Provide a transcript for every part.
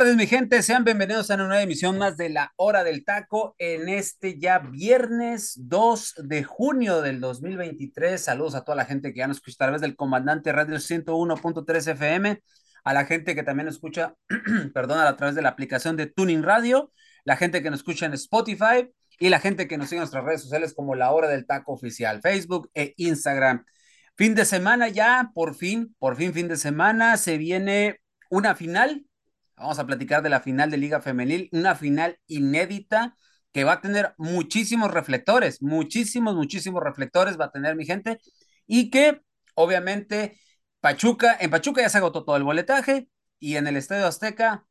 Tardes, mi gente. Sean bienvenidos a una nueva emisión más de la Hora del Taco en este ya viernes 2 de junio del 2023. Saludos a toda la gente que ya nos escucha a través del Comandante Radio 101.3 FM, a la gente que también escucha, perdón, a través de la aplicación de Tuning Radio, la gente que nos escucha en Spotify y la gente que nos sigue en nuestras redes sociales como la Hora del Taco Oficial, Facebook e Instagram. Fin de semana ya, por fin, por fin, fin de semana, se viene una final Vamos a platicar de la final de Liga Femenil, una final inédita que va a tener muchísimos reflectores, muchísimos, muchísimos reflectores va a tener mi gente y que obviamente Pachuca, en Pachuca ya se agotó todo el boletaje y en el Estadio Azteca,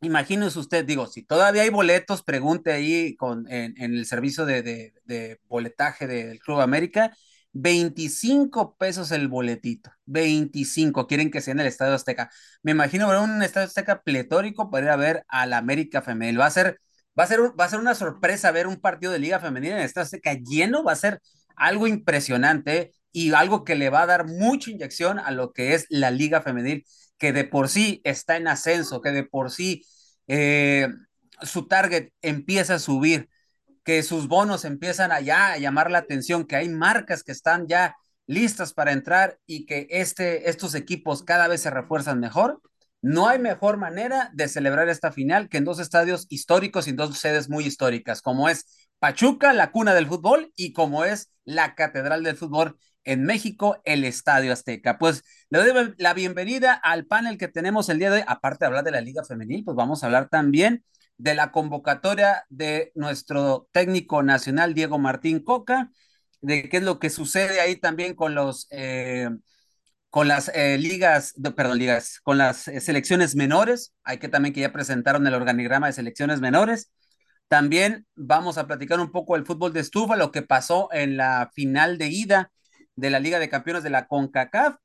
imagínese usted, digo, si todavía hay boletos, pregunte ahí con, en, el servicio de, de boletaje del Club América 25 pesos el boletito, 25, quieren que sea en el Estadio Azteca. Me imagino ver un Estadio Azteca pletórico para ir a ver al América Femenil. Va a ser, va a ser, va a ser una sorpresa ver un partido de Liga Femenil en el Estadio Azteca lleno, va a ser algo impresionante y algo que le va a dar mucha inyección a lo que es la Liga Femenil, que de por sí está en ascenso, que de por sí eh, su target empieza a subir que sus bonos empiezan allá a llamar la atención, que hay marcas que están ya listas para entrar y que este, estos equipos cada vez se refuerzan mejor, no hay mejor manera de celebrar esta final que en dos estadios históricos y en dos sedes muy históricas, como es Pachuca, la cuna del fútbol, y como es la Catedral del Fútbol en México, el Estadio Azteca. Pues le doy la bienvenida al panel que tenemos el día de hoy. Aparte de hablar de la Liga Femenil, pues vamos a hablar también de la convocatoria de nuestro técnico nacional, Diego Martín Coca, de qué es lo que sucede ahí también con los... Eh, con las eh, ligas, perdón, ligas, con las eh, selecciones menores, hay que también que ya presentaron el organigrama de selecciones menores. También vamos a platicar un poco del fútbol de estufa, lo que pasó en la final de ida de la Liga de Campeones de la CONCACAF.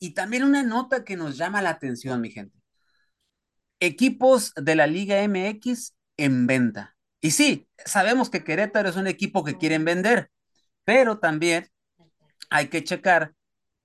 Y también una nota que nos llama la atención, mi gente equipos de la Liga MX en venta. Y sí, sabemos que Querétaro es un equipo que quieren vender, pero también hay que checar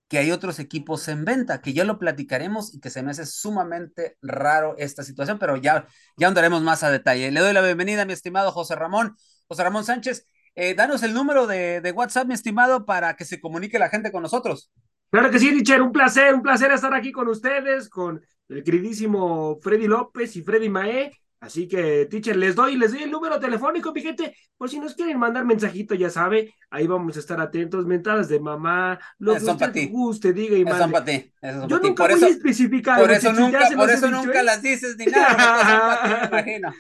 que hay otros equipos en venta, que ya lo platicaremos y que se me hace sumamente raro esta situación, pero ya, ya andaremos más a detalle. Le doy la bienvenida a mi estimado José Ramón. José Ramón Sánchez, eh, danos el número de, de, WhatsApp, mi estimado, para que se comunique la gente con nosotros. Claro que sí, Richard, un placer, un placer estar aquí con ustedes, con el queridísimo Freddy López y Freddy Mae. Así que, teacher, les doy, les doy el número telefónico, mi gente, por si nos quieren mandar mensajito, ya sabe, ahí vamos a estar atentos, mentadas de mamá, lo que usted guste, diga y mande. Son para ti. Son Yo nunca por voy eso, a especificar. Por eso nunca, por eso nunca ¿eh? las dices ni nada, me imagino.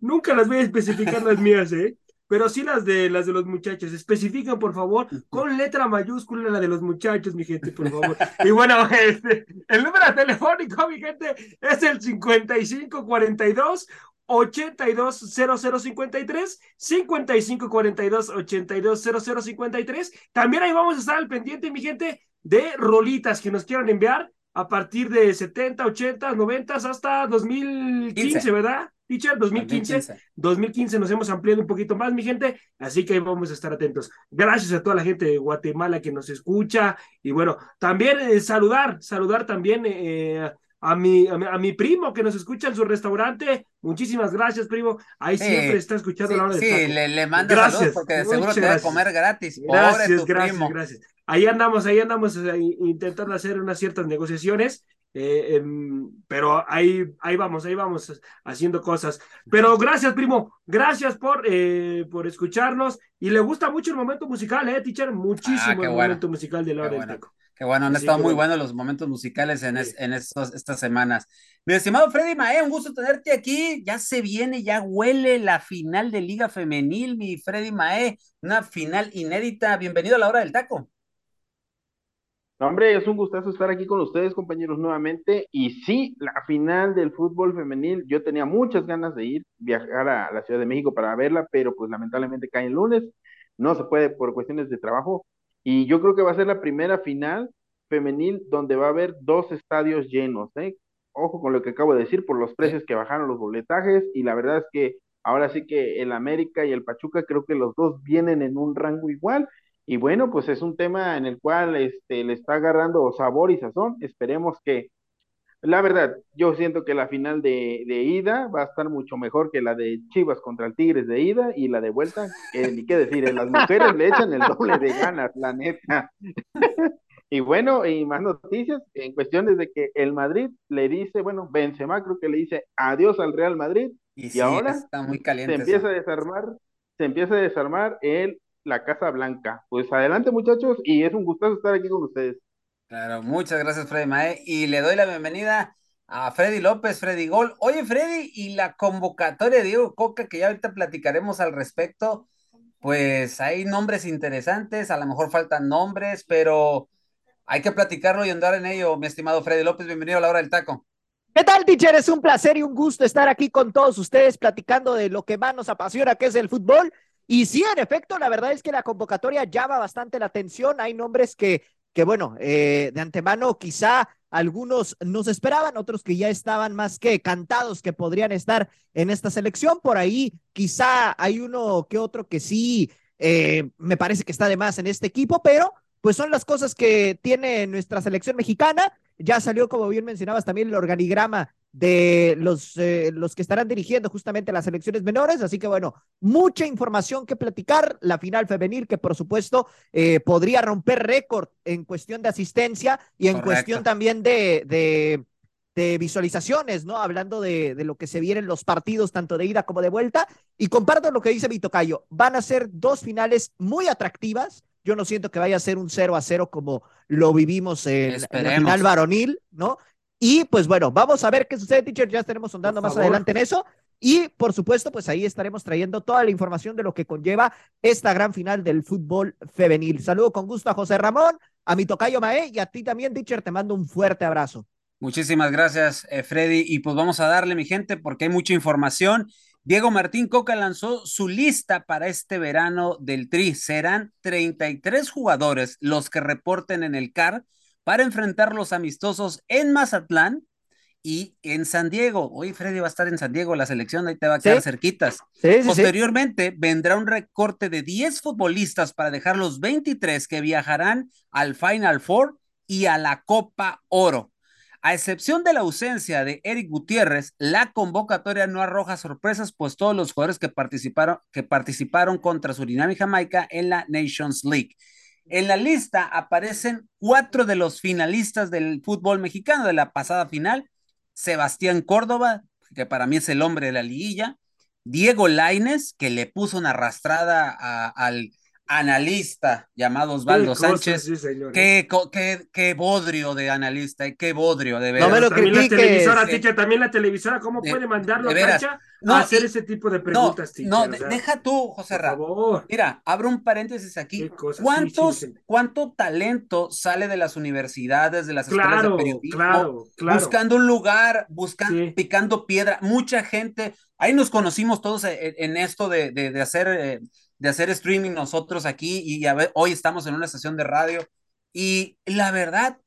nunca las voy a especificar las mías, ¿eh? Pero sí las de las de los muchachos. Especifican, por favor, con letra mayúscula la de los muchachos, mi gente, por favor. y bueno, este, el número telefónico, mi gente, es el 5542 820053 5542 820053 También ahí vamos a estar al pendiente, mi gente, de rolitas que nos quieran enviar a partir de 70, 80, 90 hasta 2015, ¿verdad? Teacher, 2015, 2015 nos hemos ampliado un poquito más, mi gente, así que vamos a estar atentos. Gracias a toda la gente de Guatemala que nos escucha y bueno, también eh, saludar, saludar también eh, a, mi, a, mi, primo que nos escucha en su restaurante. Muchísimas gracias, primo. Ahí siempre está escuchando la hora de Sí, le, le manda gracias. porque seguro te va a comer gratis. Gracias, gracias, gracias. Ahí andamos, ahí andamos eh, intentando hacer unas ciertas negociaciones eh, em, pero ahí, ahí vamos, ahí vamos haciendo cosas. Pero gracias, primo, gracias por, eh, por escucharnos. Y le gusta mucho el momento musical, ¿eh, teacher? Muchísimo ah, el momento musical de la hora del Qué bueno, han estado muy buenos los momentos musicales en, en estos, estas semanas. Mi estimado Freddy Mae, un gusto tenerte aquí. Ya se viene, ya huele la final de Liga Femenil, mi Freddy Mae, una final inédita. Bienvenido a la hora del taco. Hombre, es un gustazo estar aquí con ustedes, compañeros, nuevamente. Y sí, la final del fútbol femenil, yo tenía muchas ganas de ir, viajar a la Ciudad de México para verla, pero pues lamentablemente cae el lunes, no se puede por cuestiones de trabajo. Y yo creo que va a ser la primera final femenil donde va a haber dos estadios llenos, ¿eh? Ojo con lo que acabo de decir, por los precios que bajaron los boletajes, y la verdad es que ahora sí que el América y el Pachuca creo que los dos vienen en un rango igual y bueno, pues es un tema en el cual este, le está agarrando sabor y sazón. Esperemos que, la verdad, yo siento que la final de, de, ida va a estar mucho mejor que la de Chivas contra el Tigres de ida y la de vuelta, que ni qué decir, las mujeres le echan el doble de ganas, la neta. y bueno, y más noticias en cuestiones de que el Madrid le dice, bueno, Benzema creo que le dice adiós al Real Madrid y, ahora está muy caliente se empieza a desarmar, se empieza a desarmar el la Casa Blanca. Pues adelante muchachos y es un gustazo estar aquí con ustedes. Claro, muchas gracias Freddy Mae y le doy la bienvenida a Freddy López, Freddy Gol. Oye Freddy, y la convocatoria de Diego Coca, que ya ahorita platicaremos al respecto, pues hay nombres interesantes, a lo mejor faltan nombres, pero hay que platicarlo y andar en ello, mi estimado Freddy López, bienvenido a la hora del taco. ¿Qué tal, teacher? Es un placer y un gusto estar aquí con todos ustedes platicando de lo que más nos apasiona, que es el fútbol. Y sí, en efecto, la verdad es que la convocatoria llama bastante la atención. Hay nombres que, que bueno, eh, de antemano quizá algunos nos esperaban, otros que ya estaban más que cantados que podrían estar en esta selección. Por ahí quizá hay uno que otro que sí eh, me parece que está de más en este equipo, pero pues son las cosas que tiene nuestra selección mexicana. Ya salió, como bien mencionabas, también el organigrama de los, eh, los que estarán dirigiendo justamente las elecciones menores. Así que bueno, mucha información que platicar. La final femenil que por supuesto eh, podría romper récord en cuestión de asistencia y en cuestión también de, de, de, visualizaciones, ¿no? Hablando de, de lo que se vienen los partidos tanto de ida como de vuelta. Y comparto lo que dice mi tocayo. Van a ser dos finales muy atractivas. Yo no siento que vaya a ser un 0 a 0 como lo vivimos en, en la final varonil, ¿no? Y pues bueno, vamos a ver qué sucede, teacher. Ya estaremos sondando más adelante en eso. Y por supuesto, pues ahí estaremos trayendo toda la información de lo que conlleva esta gran final del fútbol femenil. Saludo con gusto a José Ramón, a mi tocayo Mae y a ti también, teacher. Te mando un fuerte abrazo. Muchísimas gracias, eh, Freddy. Y pues vamos a darle, mi gente, porque hay mucha información. Diego Martín Coca lanzó su lista para este verano del Tri. Serán 33 jugadores los que reporten en el CAR para enfrentar los amistosos en Mazatlán y en San Diego. Hoy Freddy va a estar en San Diego, la selección ahí te va a quedar cerquitas. Posteriormente vendrá un recorte de 10 futbolistas para dejar los 23 que viajarán al Final Four y a la Copa Oro. A excepción de la ausencia de Eric Gutiérrez, la convocatoria no arroja sorpresas, pues todos los jugadores que participaron, que participaron contra Surinam y Jamaica en la Nations League. En la lista aparecen cuatro de los finalistas del fútbol mexicano de la pasada final. Sebastián Córdoba, que para mí es el hombre de la liguilla. Diego Laines, que le puso una arrastrada al analista llamado Osvaldo Sánchez. ¿eh? qué, qué, bodrio de analista, eh, qué bodrio de verdad. No me lo también la televisora, también la televisora, ¿cómo puede mandarlo a cancha no, a hacer ese tipo de preguntas, No, deja tú, José Ramón. Mira, abro un paréntesis aquí. ¿Cuántos, ¿Cuánto talento sale de las universidades, de las escuelas de periodismo? Buscando un lugar, buscando, picando piedra. Mucha gente, ahí nos conocimos todos en, esto de, de, hacer... Eh, de hacer streaming nosotros aquí y a ver, hoy estamos en una estación de radio y la verdad,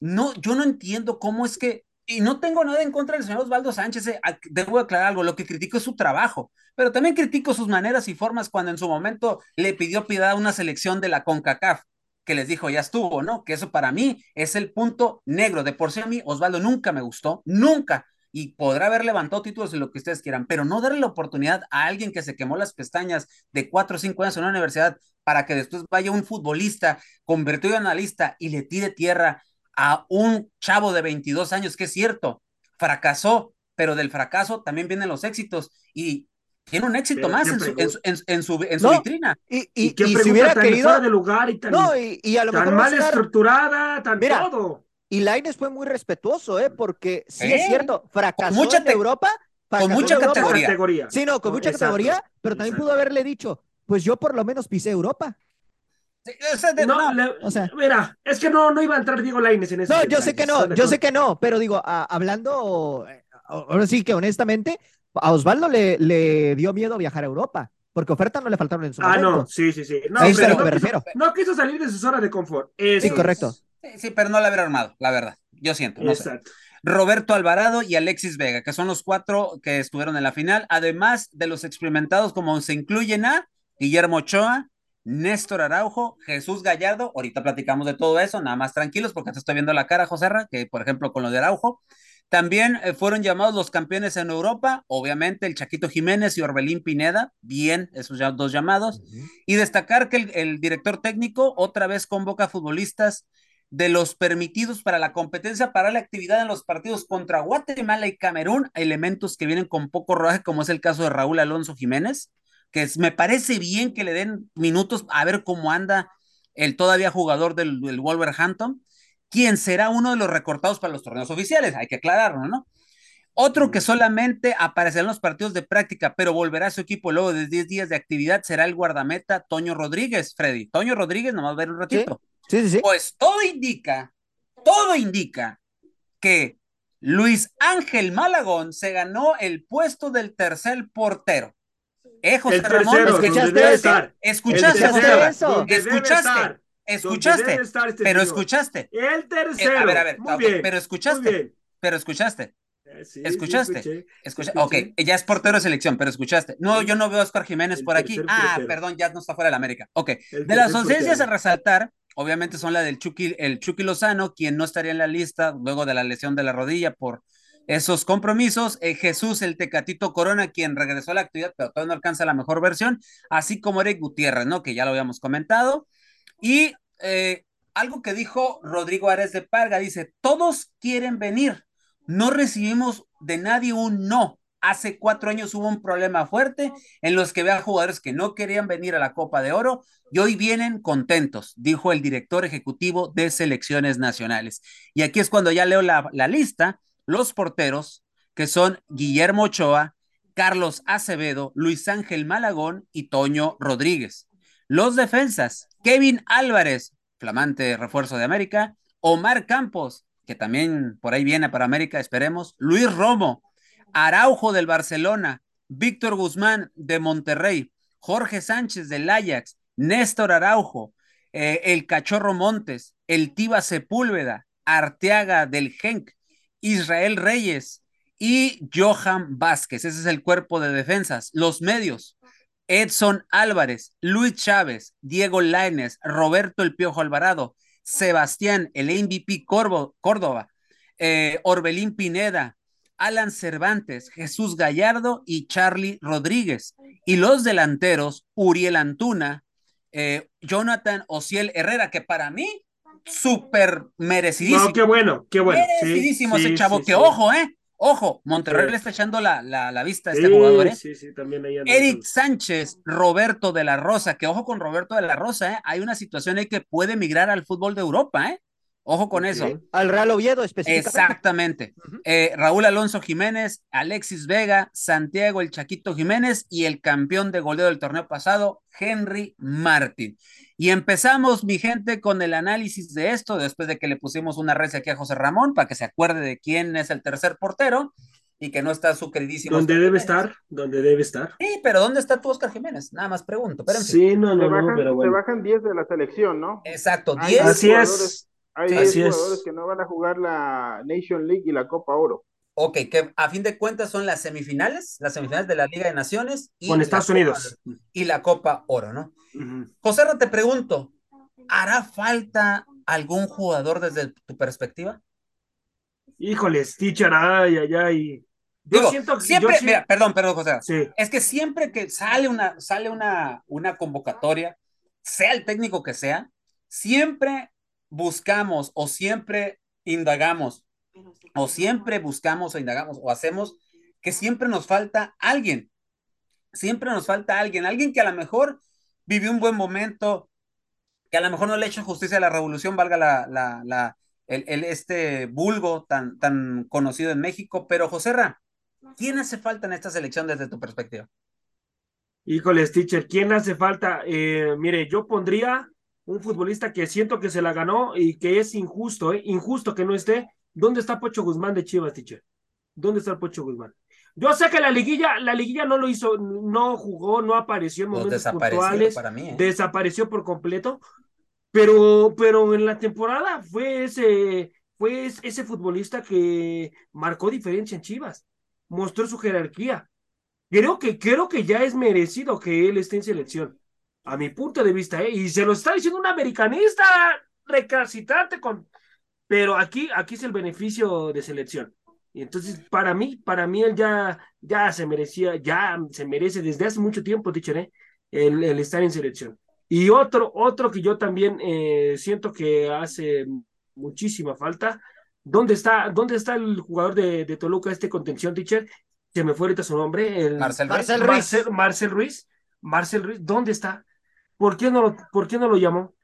no, yo no entiendo cómo es que, y no tengo nada en contra del señor Osvaldo Sánchez, eh, debo aclarar algo, lo que critico es su trabajo, pero también critico sus maneras y formas cuando en su momento le pidió piedad a una selección de la CONCACAF que les dijo, ya estuvo, ¿no? Que eso para mí es el punto negro. De por sí a mí, Osvaldo nunca me gustó, nunca y podrá haber levantado títulos y lo que ustedes quieran, pero no darle la oportunidad a alguien que se quemó las pestañas de cuatro o cinco años en una universidad para que después vaya un futbolista convertido en analista y le tire tierra a un chavo de 22 años, que es cierto, fracasó, pero del fracaso también vienen los éxitos y tiene un éxito más en su, en, su, en su, vitrina. Y, y, y, si hubiera querido de lugar y tan, no, y, a lo tan mal estructurada, tan todo. Y Laines fue muy respetuoso, ¿eh? Porque sí es cierto, fracasó en Europa. Con mucha categoría. Sí, no, con mucha categoría, pero también pudo haberle dicho, pues yo por lo menos pisé Europa. mira, es que no, no iba a entrar Diego Laines en eso. No, yo sé que no, yo sé que no, pero digo, hablando, eh, ahora sí que honestamente, a Osvaldo le, le dio miedo viajar a Europa. Porque ofertas no le faltaron en su ah, momento. Ah, no, sí, sí, sí. No, pero, no, quiso, refiero. no quiso salir de su zona de confort. sí, correcto. Sí, pero no la hubiera armado, la verdad. Yo siento. No Exacto. Sé. Roberto Alvarado y Alexis Vega, que son los cuatro que estuvieron en la final, además de los experimentados, como se incluyen a Guillermo Ochoa, Néstor Araujo, Jesús Gallardo, ahorita platicamos de todo eso, nada más tranquilos porque te estoy viendo la cara, José que por ejemplo con lo de Araujo. También eh, fueron llamados los campeones en Europa, obviamente el Chaquito Jiménez y Orbelín Pineda, bien esos ya dos llamados. Y destacar que el, el director técnico otra vez convoca futbolistas de los permitidos para la competencia para la actividad en los partidos contra Guatemala y Camerún, elementos que vienen con poco rodaje, como es el caso de Raúl Alonso Jiménez, que es, me parece bien que le den minutos a ver cómo anda el todavía jugador del, del Wolverhampton, quien será uno de los recortados para los torneos oficiales, hay que aclararlo, ¿no? Otro que solamente aparecerá en los partidos de práctica, pero volverá a su equipo luego de 10 días de actividad, será el guardameta Toño Rodríguez, Freddy. Toño Rodríguez, nomás ver un ratito. Sí, sí, sí. Pues todo indica, todo indica que Luis Ángel Malagón se ganó el puesto del tercer portero. Eh, José el Ramón, tercero, ¿escuchaste, estar. escuchaste, el tercero, eso? escuchaste, escuchaste, este pero escuchaste. El tercero. Eh, a ver, a ver, okay, bien, pero escuchaste, pero escuchaste. Eh, sí, ¿Escuchaste? Sí, escuché, Escucha, escuché. ok, ya es portero de selección, pero escuchaste. No, yo no veo a Oscar Jiménez El por aquí. Ah, portero. perdón, ya no está fuera de la América. Ok, El de las ausencias a resaltar, obviamente son la del Chucky, el Chucky Lozano, quien no estaría en la lista luego de la lesión de la rodilla por esos compromisos. Eh, Jesús, el Tecatito Corona, quien regresó a la actividad, pero todavía no alcanza la mejor versión, así como Eric Gutiérrez, ¿no? Que ya lo habíamos comentado. Y eh, algo que dijo Rodrigo Ares de Parga, dice, todos quieren venir, no recibimos de nadie un no. Hace cuatro años hubo un problema fuerte en los que vean jugadores que no querían venir a la Copa de Oro y hoy vienen contentos, dijo el director ejecutivo de selecciones nacionales. Y aquí es cuando ya leo la, la lista, los porteros, que son Guillermo Ochoa, Carlos Acevedo, Luis Ángel Malagón y Toño Rodríguez. Los defensas, Kevin Álvarez, flamante refuerzo de América, Omar Campos, que también por ahí viene para América, esperemos, Luis Romo, Araujo del Barcelona, Víctor Guzmán de Monterrey, Jorge Sánchez del Ajax, Néstor Araujo, eh, el Cachorro Montes, el Tiba Sepúlveda, Arteaga del Genk, Israel Reyes y Johan Vázquez. Ese es el cuerpo de defensas. Los medios, Edson Álvarez, Luis Chávez, Diego Lainez, Roberto El Piojo Alvarado, Sebastián, el MVP Córdoba, eh, Orbelín Pineda, Alan Cervantes, Jesús Gallardo y Charlie Rodríguez. Y los delanteros, Uriel Antuna, eh, Jonathan Ociel Herrera, que para mí, súper merecidísimo. No, qué bueno, qué bueno. Sí, merecidísimo ese sí, chavo, sí, que ojo, ¿eh? Ojo, Monterrey le está echando la, la, la vista a este jugador, ¿eh? Sí, sí, también ahí Eric. Sánchez, Roberto de la Rosa, que ojo con Roberto de la Rosa, ¿eh? Hay una situación ahí que puede migrar al fútbol de Europa, ¿eh? Ojo con eso. Al Real Oviedo específicamente. Exactamente. Eh, Raúl Alonso Jiménez, Alexis Vega, Santiago el Chaquito Jiménez y el campeón de goleo del torneo pasado, Henry Martin. Y empezamos, mi gente, con el análisis de esto, después de que le pusimos una red aquí a José Ramón para que se acuerde de quién es el tercer portero y que no está su queridísimo. Donde Oscar debe Jiménez. estar, donde debe estar. Sí, pero ¿dónde está tu Oscar Jiménez? Nada más pregunto. Fin. Sí, no, Se no, no, pero se bueno. bajan 10 de la selección, ¿no? Exacto, Hay 10. diez Así es. Hay Sí. 10 Así es. jugadores que no van a jugar la Nation League y la Copa Oro. Ok, que a fin de cuentas son las semifinales, las semifinales de la Liga de Naciones y Con la Estados Copa- Unidos. y la Copa Oro, ¿no? Ujú. José, Ra, te pregunto, ¿hará falta algún jugador desde tu perspectiva? Híjoles, teacher, ay, ay, ay. Yo Digo, siento que siempre, yo sí- mira, perdón, perdón, José. Sí, Es que siempre que sale una, sale una, una convocatoria, sea el técnico que sea, siempre buscamos o siempre indagamos o siempre buscamos o indagamos o hacemos que siempre nos falta alguien. Siempre nos falta alguien, alguien que a lo mejor vivió un buen momento, que a lo mejor no le ha hecho justicia a la revolución, valga la, la, la, el, el, este vulgo tan, tan conocido en México. Pero, José Ra, ¿quién hace falta en esta selección desde tu perspectiva? híjoles, teacher, ¿quién hace falta? Eh, mire, yo pondría un futbolista que siento que se la ganó y que es injusto, ¿eh? injusto que no esté. ¿Dónde está Pocho Guzmán de Chivas, teacher? ¿Dónde está el Pocho Guzmán? Yo sé que la liguilla, la liguilla no lo hizo, no jugó, no apareció en momentos puntuales, para mí, ¿eh? desapareció por completo, pero, pero en la temporada fue ese, fue ese futbolista que marcó diferencia en Chivas, mostró su jerarquía. Creo que, creo que ya es merecido que él esté en selección a mi punto de vista, ¿eh? y se lo está diciendo un americanista recalcitrante con, pero aquí, aquí es el beneficio de selección. Y entonces, para mí, para mí él ya, ya se merecía, ya se merece desde hace mucho tiempo, teacher, ¿eh? el, el, estar en selección. Y otro, otro que yo también eh, siento que hace muchísima falta, ¿dónde está, dónde está el jugador de, de Toluca, este contención, teacher? Se me fue ahorita su nombre. El, Marcel, Marcel Ruiz. Marcel, Marcel Ruiz. Marcel Ruiz, ¿dónde está? ¿Por qué no lo, por qué no lo llamó?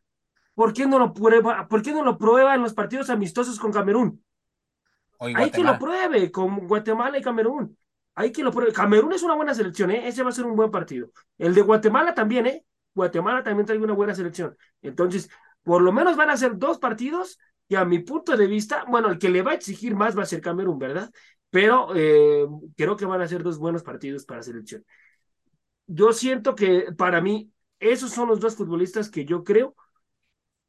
¿Por qué no lo prueba? ¿Por qué no lo prueba en los partidos amistosos con Camerún? Hay que lo pruebe con Guatemala y Camerún. Hay que lo pruebe. Camerún es una buena selección, ¿eh? Ese va a ser un buen partido. El de Guatemala también, ¿eh? Guatemala también trae una buena selección. Entonces, por lo menos van a ser dos partidos que a mi punto de vista, bueno, el que le va a exigir más va a ser Camerún, ¿verdad? Pero eh, creo que van a ser dos buenos partidos para selección. Yo siento que para mí esos son los dos futbolistas que yo creo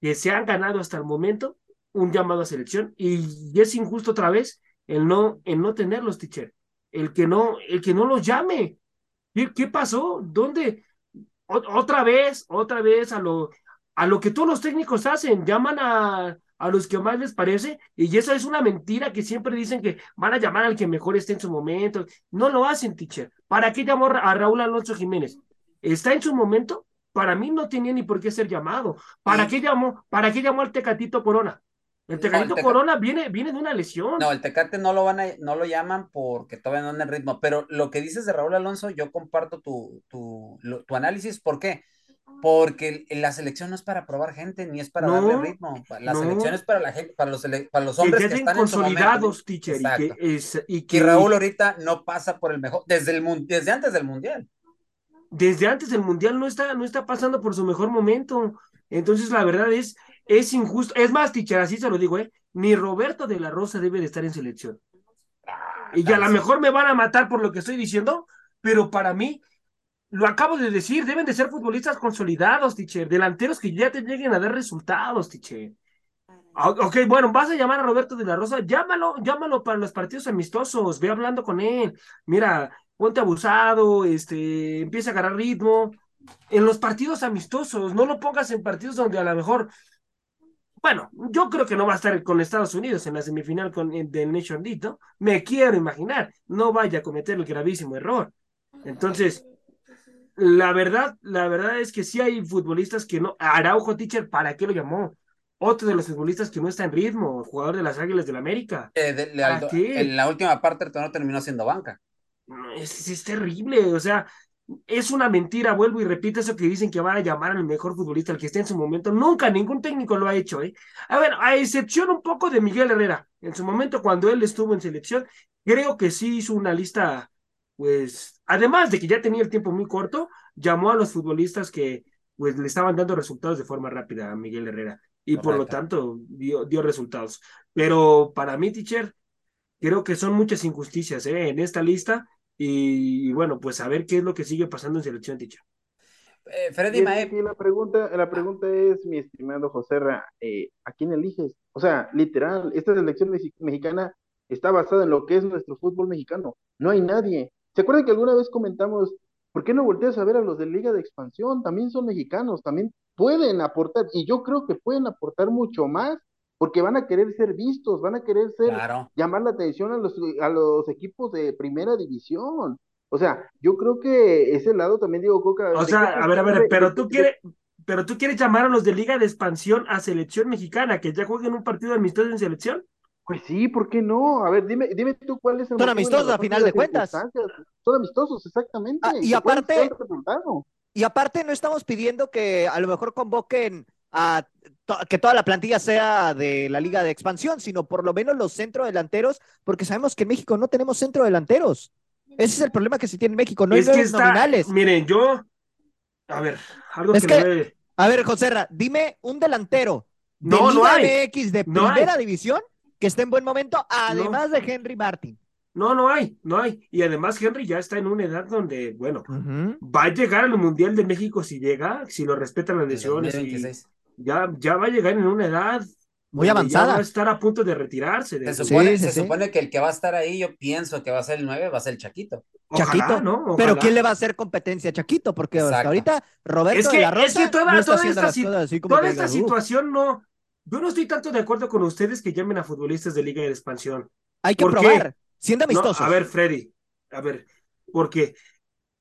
que se han ganado hasta el momento un llamado a selección y es injusto otra vez el no, el no tenerlos, teacher. El que no, el que no los llame. ¿Qué, pasó? ¿Dónde? Otra vez, otra vez a lo, a lo que todos los técnicos hacen, llaman a, a los que más les parece, y eso es una mentira que siempre dicen que van a llamar al que mejor esté en su momento. No lo hacen, teacher. ¿Para qué llamó a Raúl Alonso Jiménez? ¿Está en su momento? Para mí no tenía ni por qué ser llamado. ¿Para qué llamó? ¿Para qué llamó al Tecatito Corona? El Tecatito Corona viene, viene de una lesión. No, el Tecate no lo van a, no lo llaman porque todavía no en el ritmo. Pero lo que dices de Raúl Alonso, yo comparto tu, tu, tu análisis. ¿Por qué? Porque la selección no es para probar gente, ni es para no, darle ritmo. La no. selección es para la gente, para los, para los hombres que, que están consolidados, en su teacher. Y que, es, y, que... y Raúl ahorita no pasa por el mejor, desde, el, desde antes del mundial desde antes del mundial no está, no está pasando por su mejor momento. Entonces, la verdad es, es injusto. Es más, teacher, así se lo digo, ¿eh? Ni Roberto de la Rosa debe de estar en selección. Y a lo mejor me van a matar por lo que estoy diciendo, pero para mí, lo acabo de decir, deben de ser futbolistas consolidados, teacher. Delanteros que ya te lleguen a dar resultados, teacher. Ok, bueno, vas a llamar a Roberto de la Rosa, llámalo, llámalo para los partidos amistosos, ve hablando con él. Mira, ponte abusado, este, empieza a agarrar ritmo. En los partidos amistosos, no lo pongas en partidos donde a lo mejor, bueno, yo creo que no va a estar con Estados Unidos en la semifinal con, del Nation League, ¿no? Me quiero imaginar, no vaya a cometer el gravísimo error. Entonces, la verdad, la verdad es que sí hay futbolistas que no, Araujo Teacher, ¿para qué lo llamó? Otro de los futbolistas que no está en ritmo, jugador de las Águilas del la América. Eh, de, de, en la última parte no terminó siendo banca es, es, terrible, o sea, es una mentira, vuelvo y repito eso que dicen que van a llamar al mejor futbolista, al que esté en su momento, nunca ningún técnico lo ha hecho, ¿eh? A ver, a excepción un poco de Miguel Herrera, en su momento cuando él estuvo en selección, creo que sí hizo una lista, pues, además de que ya tenía el tiempo muy corto, llamó a los futbolistas que pues le estaban dando resultados de forma rápida a Miguel Herrera y Correcto. por lo tanto dio, dio resultados. Pero para mí, teacher, creo que son muchas injusticias ¿eh? en esta lista y, y, bueno, pues a ver qué es lo que sigue pasando en selección, teacher. Eh, Freddy Mae. Y la pregunta, la pregunta es, mi estimado José eh, ¿a quién eliges? O sea, literal, esta selección mexicana está basada en lo que es nuestro fútbol mexicano. No hay nadie. ¿Se acuerdan que alguna vez comentamos, ¿por qué no volteas a ver a los de Liga de Expansión? También son mexicanos, también pueden aportar, y yo creo que pueden aportar mucho más porque van a querer ser vistos, van a querer ser, claro. llamar la atención a los, a los equipos de primera división. O sea, yo creo que ese lado también digo Coca. O sea, a ver, a ver, pero tú quieres, pero tú quieres llamar a los de Liga de Expansión a selección mexicana, que ya jueguen un partido amistoso en selección. Pues sí, ¿por qué no? A ver, dime, dime tú cuál es el Son amistosos a final de cuentas. Son amistosos, exactamente. Ah, y aparte, y aparte no estamos pidiendo que a lo mejor convoquen a to que toda la plantilla sea de la liga de expansión, sino por lo menos los centrodelanteros, porque sabemos que en México no tenemos centrodelanteros. Ese es el problema que se tiene en México, no es hay que está, nominales. Miren, yo, a ver, algo es que, que le... A ver, Joserra, dime un delantero de No, no Liga hay. MX de No hay. primera división que esté en buen momento, además de Henry Martin. No, no hay, no hay. Y además Henry ya está en una edad donde, bueno, va a llegar al Mundial de México si llega, si lo respetan las lesiones. y 2026. Ya, ya va a llegar en una edad Muy avanzada. Ya va a estar a punto de retirarse. de- Se supone, sí, se sí. supone que el que va a estar ahí, yo pienso que va a ser el 9, va a ser el Chaquito. Ojalá, Chaquito. ¿no? Pero Ojalá. ¿quién le va a hacer competencia a Chaquito? Porque hasta ahorita Roberto Es que- de la es Rosa que toda- no está toda haciendo esta las si- cosas así como Toda que esta "Uh". situación no. Yo no estoy tanto de acuerdo con ustedes que llamen a futbolistas de Liga de Expansión. Hay que ¿Por qué? probar, siendo No, amistosos. a ver, Freddy, a ver, porque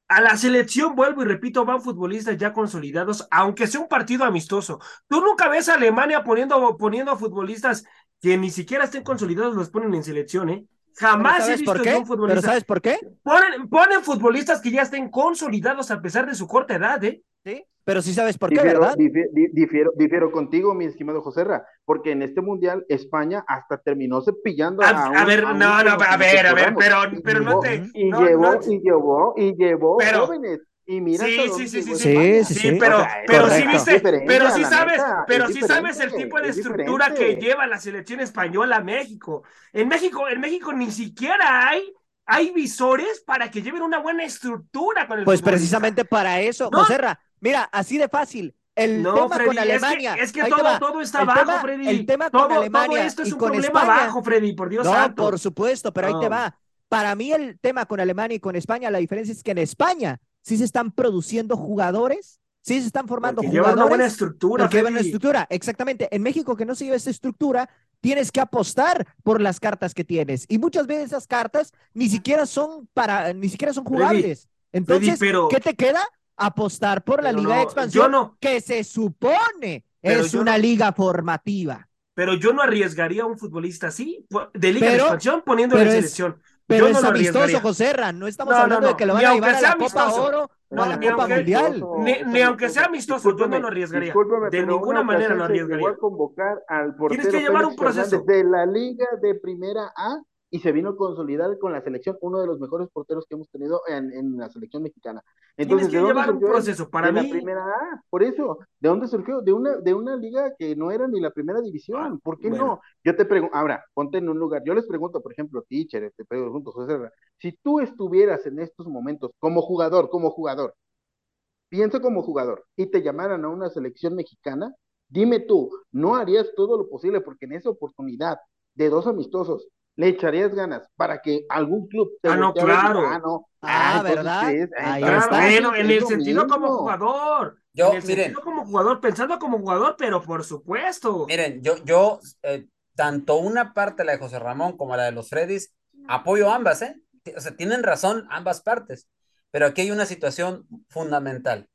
a la selección, vuelvo y repito, van futbolistas ya consolidados, aunque sea un partido amistoso. Tú nunca ves a Alemania poniendo, poniendo a futbolistas que ni siquiera estén consolidados, los ponen en selección, ¿eh? Pero Jamás he ¿Sabes visto por qué? un Pero futbolista. ¿sabes por qué? Ponen, ponen futbolistas que ya estén consolidados a pesar de su corta edad, ¿eh? Sí, pero sí sabes por qué, ¿verdad? difi- di- difiero, difiero contigo, mi estimado Joserra, porque en este mundial España hasta terminó cepillando a, A, a un- ver, a un no, no, a ver, a ver, pero, Y pero no llevó- te. y no, llevó, no- y llevó, y llevó Pero- jóvenes. Y mira Sí, sí, sí, sí, sí. Sí, sí, pero, O sea, pero correcto. sí viste, pero sí sabes, pero sí sabes el tipo de es estructura que lleva la selección española a México. En México, en México ni siquiera hay, hay visores para que lleven una buena estructura con el Pues precisamente para eso, No. Joserra. Mira, así de fácil. El No, tema Freddy, con Alemania. es que, es que todo, todo está El abajo, tema- Freddy. el tema todo, con Alemania todo esto es y un con problema España. abajo, Freddy, por Dios no, santo. por supuesto, pero ahí te va. Para mí el tema con Alemania y con España, la diferencia es que en España sí se están produciendo jugadores, sí se están formando Porque llevan una buena jugadores. estructura, Porque llevan una estructura, exactamente. En México que no se lleva esa estructura, tienes que apostar por las cartas que tienes. Y muchas veces esas cartas ni siquiera son para, ni siquiera son jugables. Entonces, pero- ¿qué te queda? Apostar por la Pero Liga de Expansión, yo no- que se supone Pero es una no- liga formativa. Pero yo no arriesgaría a un futbolista así, de Liga de Expansión, poniéndolo en selección. Pero no es amistoso, arriesgaría. Joserra. No estamos No, hablando no. de que lo van a llevar a la Copa amistoso. Oro o No, a la ni Copa aunque- Mundial. Ni- ni aunque sea amistoso, yo no lo arriesgaría. De ninguna una manera lo arriesgaría. a convocar al portero que llevar un proceso. De la Liga de Primera A y se vino a consolidar con la selección, uno de los mejores porteros que hemos tenido en, en la selección mexicana. Entonces, que ¿de dónde llevar un surgió él? proceso. Para de mí, la primera A, por eso, ¿de dónde surgió? De una, de una liga que no era ni la primera división, Ah, ¿por qué bueno. no? Yo te pregunto, ahora, ponte en un lugar, yo les pregunto, por ejemplo, teacher, te pregunto, José si tú estuvieras en estos momentos como jugador, como jugador, piensa como jugador, y te llamaran a una selección mexicana, dime tú, ¿no harías todo lo posible porque en esa oportunidad de dos amistosos le echarías ganas para que algún club te Ah, no, claro. ah, no, Ah, ¿verdad? crees- Ahí claro, está. bueno, en el sentido como jugador. Yo, en el miren, sentido como jugador, pensando como jugador, pero por supuesto. miren, yo, yo, eh, tanto una parte, la de José Ramón, como la de los Freddys, apoyo ambas, ¿eh? O sea, tienen razón ambas partes, pero aquí hay una situación fundamental.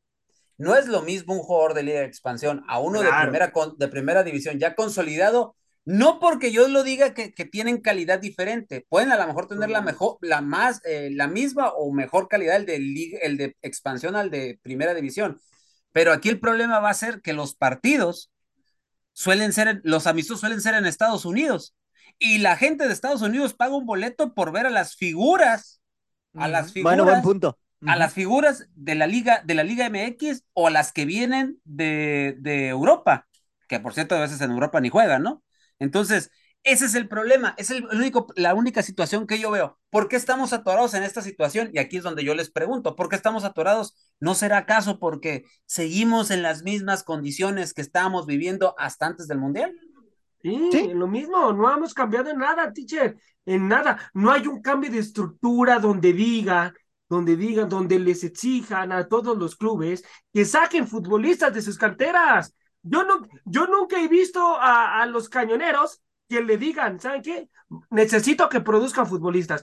No es lo mismo un jugador de Liga de Expansión a uno de, primera, con- de primera división ya consolidado, no porque yo lo diga que, que tienen calidad diferente, pueden a lo mejor tener la mejor, la más, eh, la misma o mejor calidad el de, liga- el de expansión al de primera división. Pero aquí el problema va a ser que los partidos suelen ser, en- los amistosos suelen ser en Estados Unidos. Y la gente de Estados Unidos paga un boleto por ver a las figuras, a las Ujú. Bueno, buen figuras, punto. a las figuras de la liga, de la Liga MX o a las que vienen de, de Europa, que por cierto a veces en Europa ni juegan, ¿no? Entonces, ese es el problema, es el, el único, la única situación que yo veo. ¿Por qué estamos atorados en esta situación? Y aquí es donde yo les pregunto, ¿por qué estamos atorados? ¿No será acaso porque seguimos en las mismas condiciones que estábamos viviendo hasta antes del Mundial? Sí, Sí. lo mismo, no hemos cambiado en nada, teacher, en nada. No hay un cambio de estructura donde diga, donde digan, donde les exijan a todos los clubes que saquen futbolistas de sus canteras. Yo no, yo nunca he visto a, a los cañoneros que le digan, ¿saben qué? Necesito que produzcan futbolistas.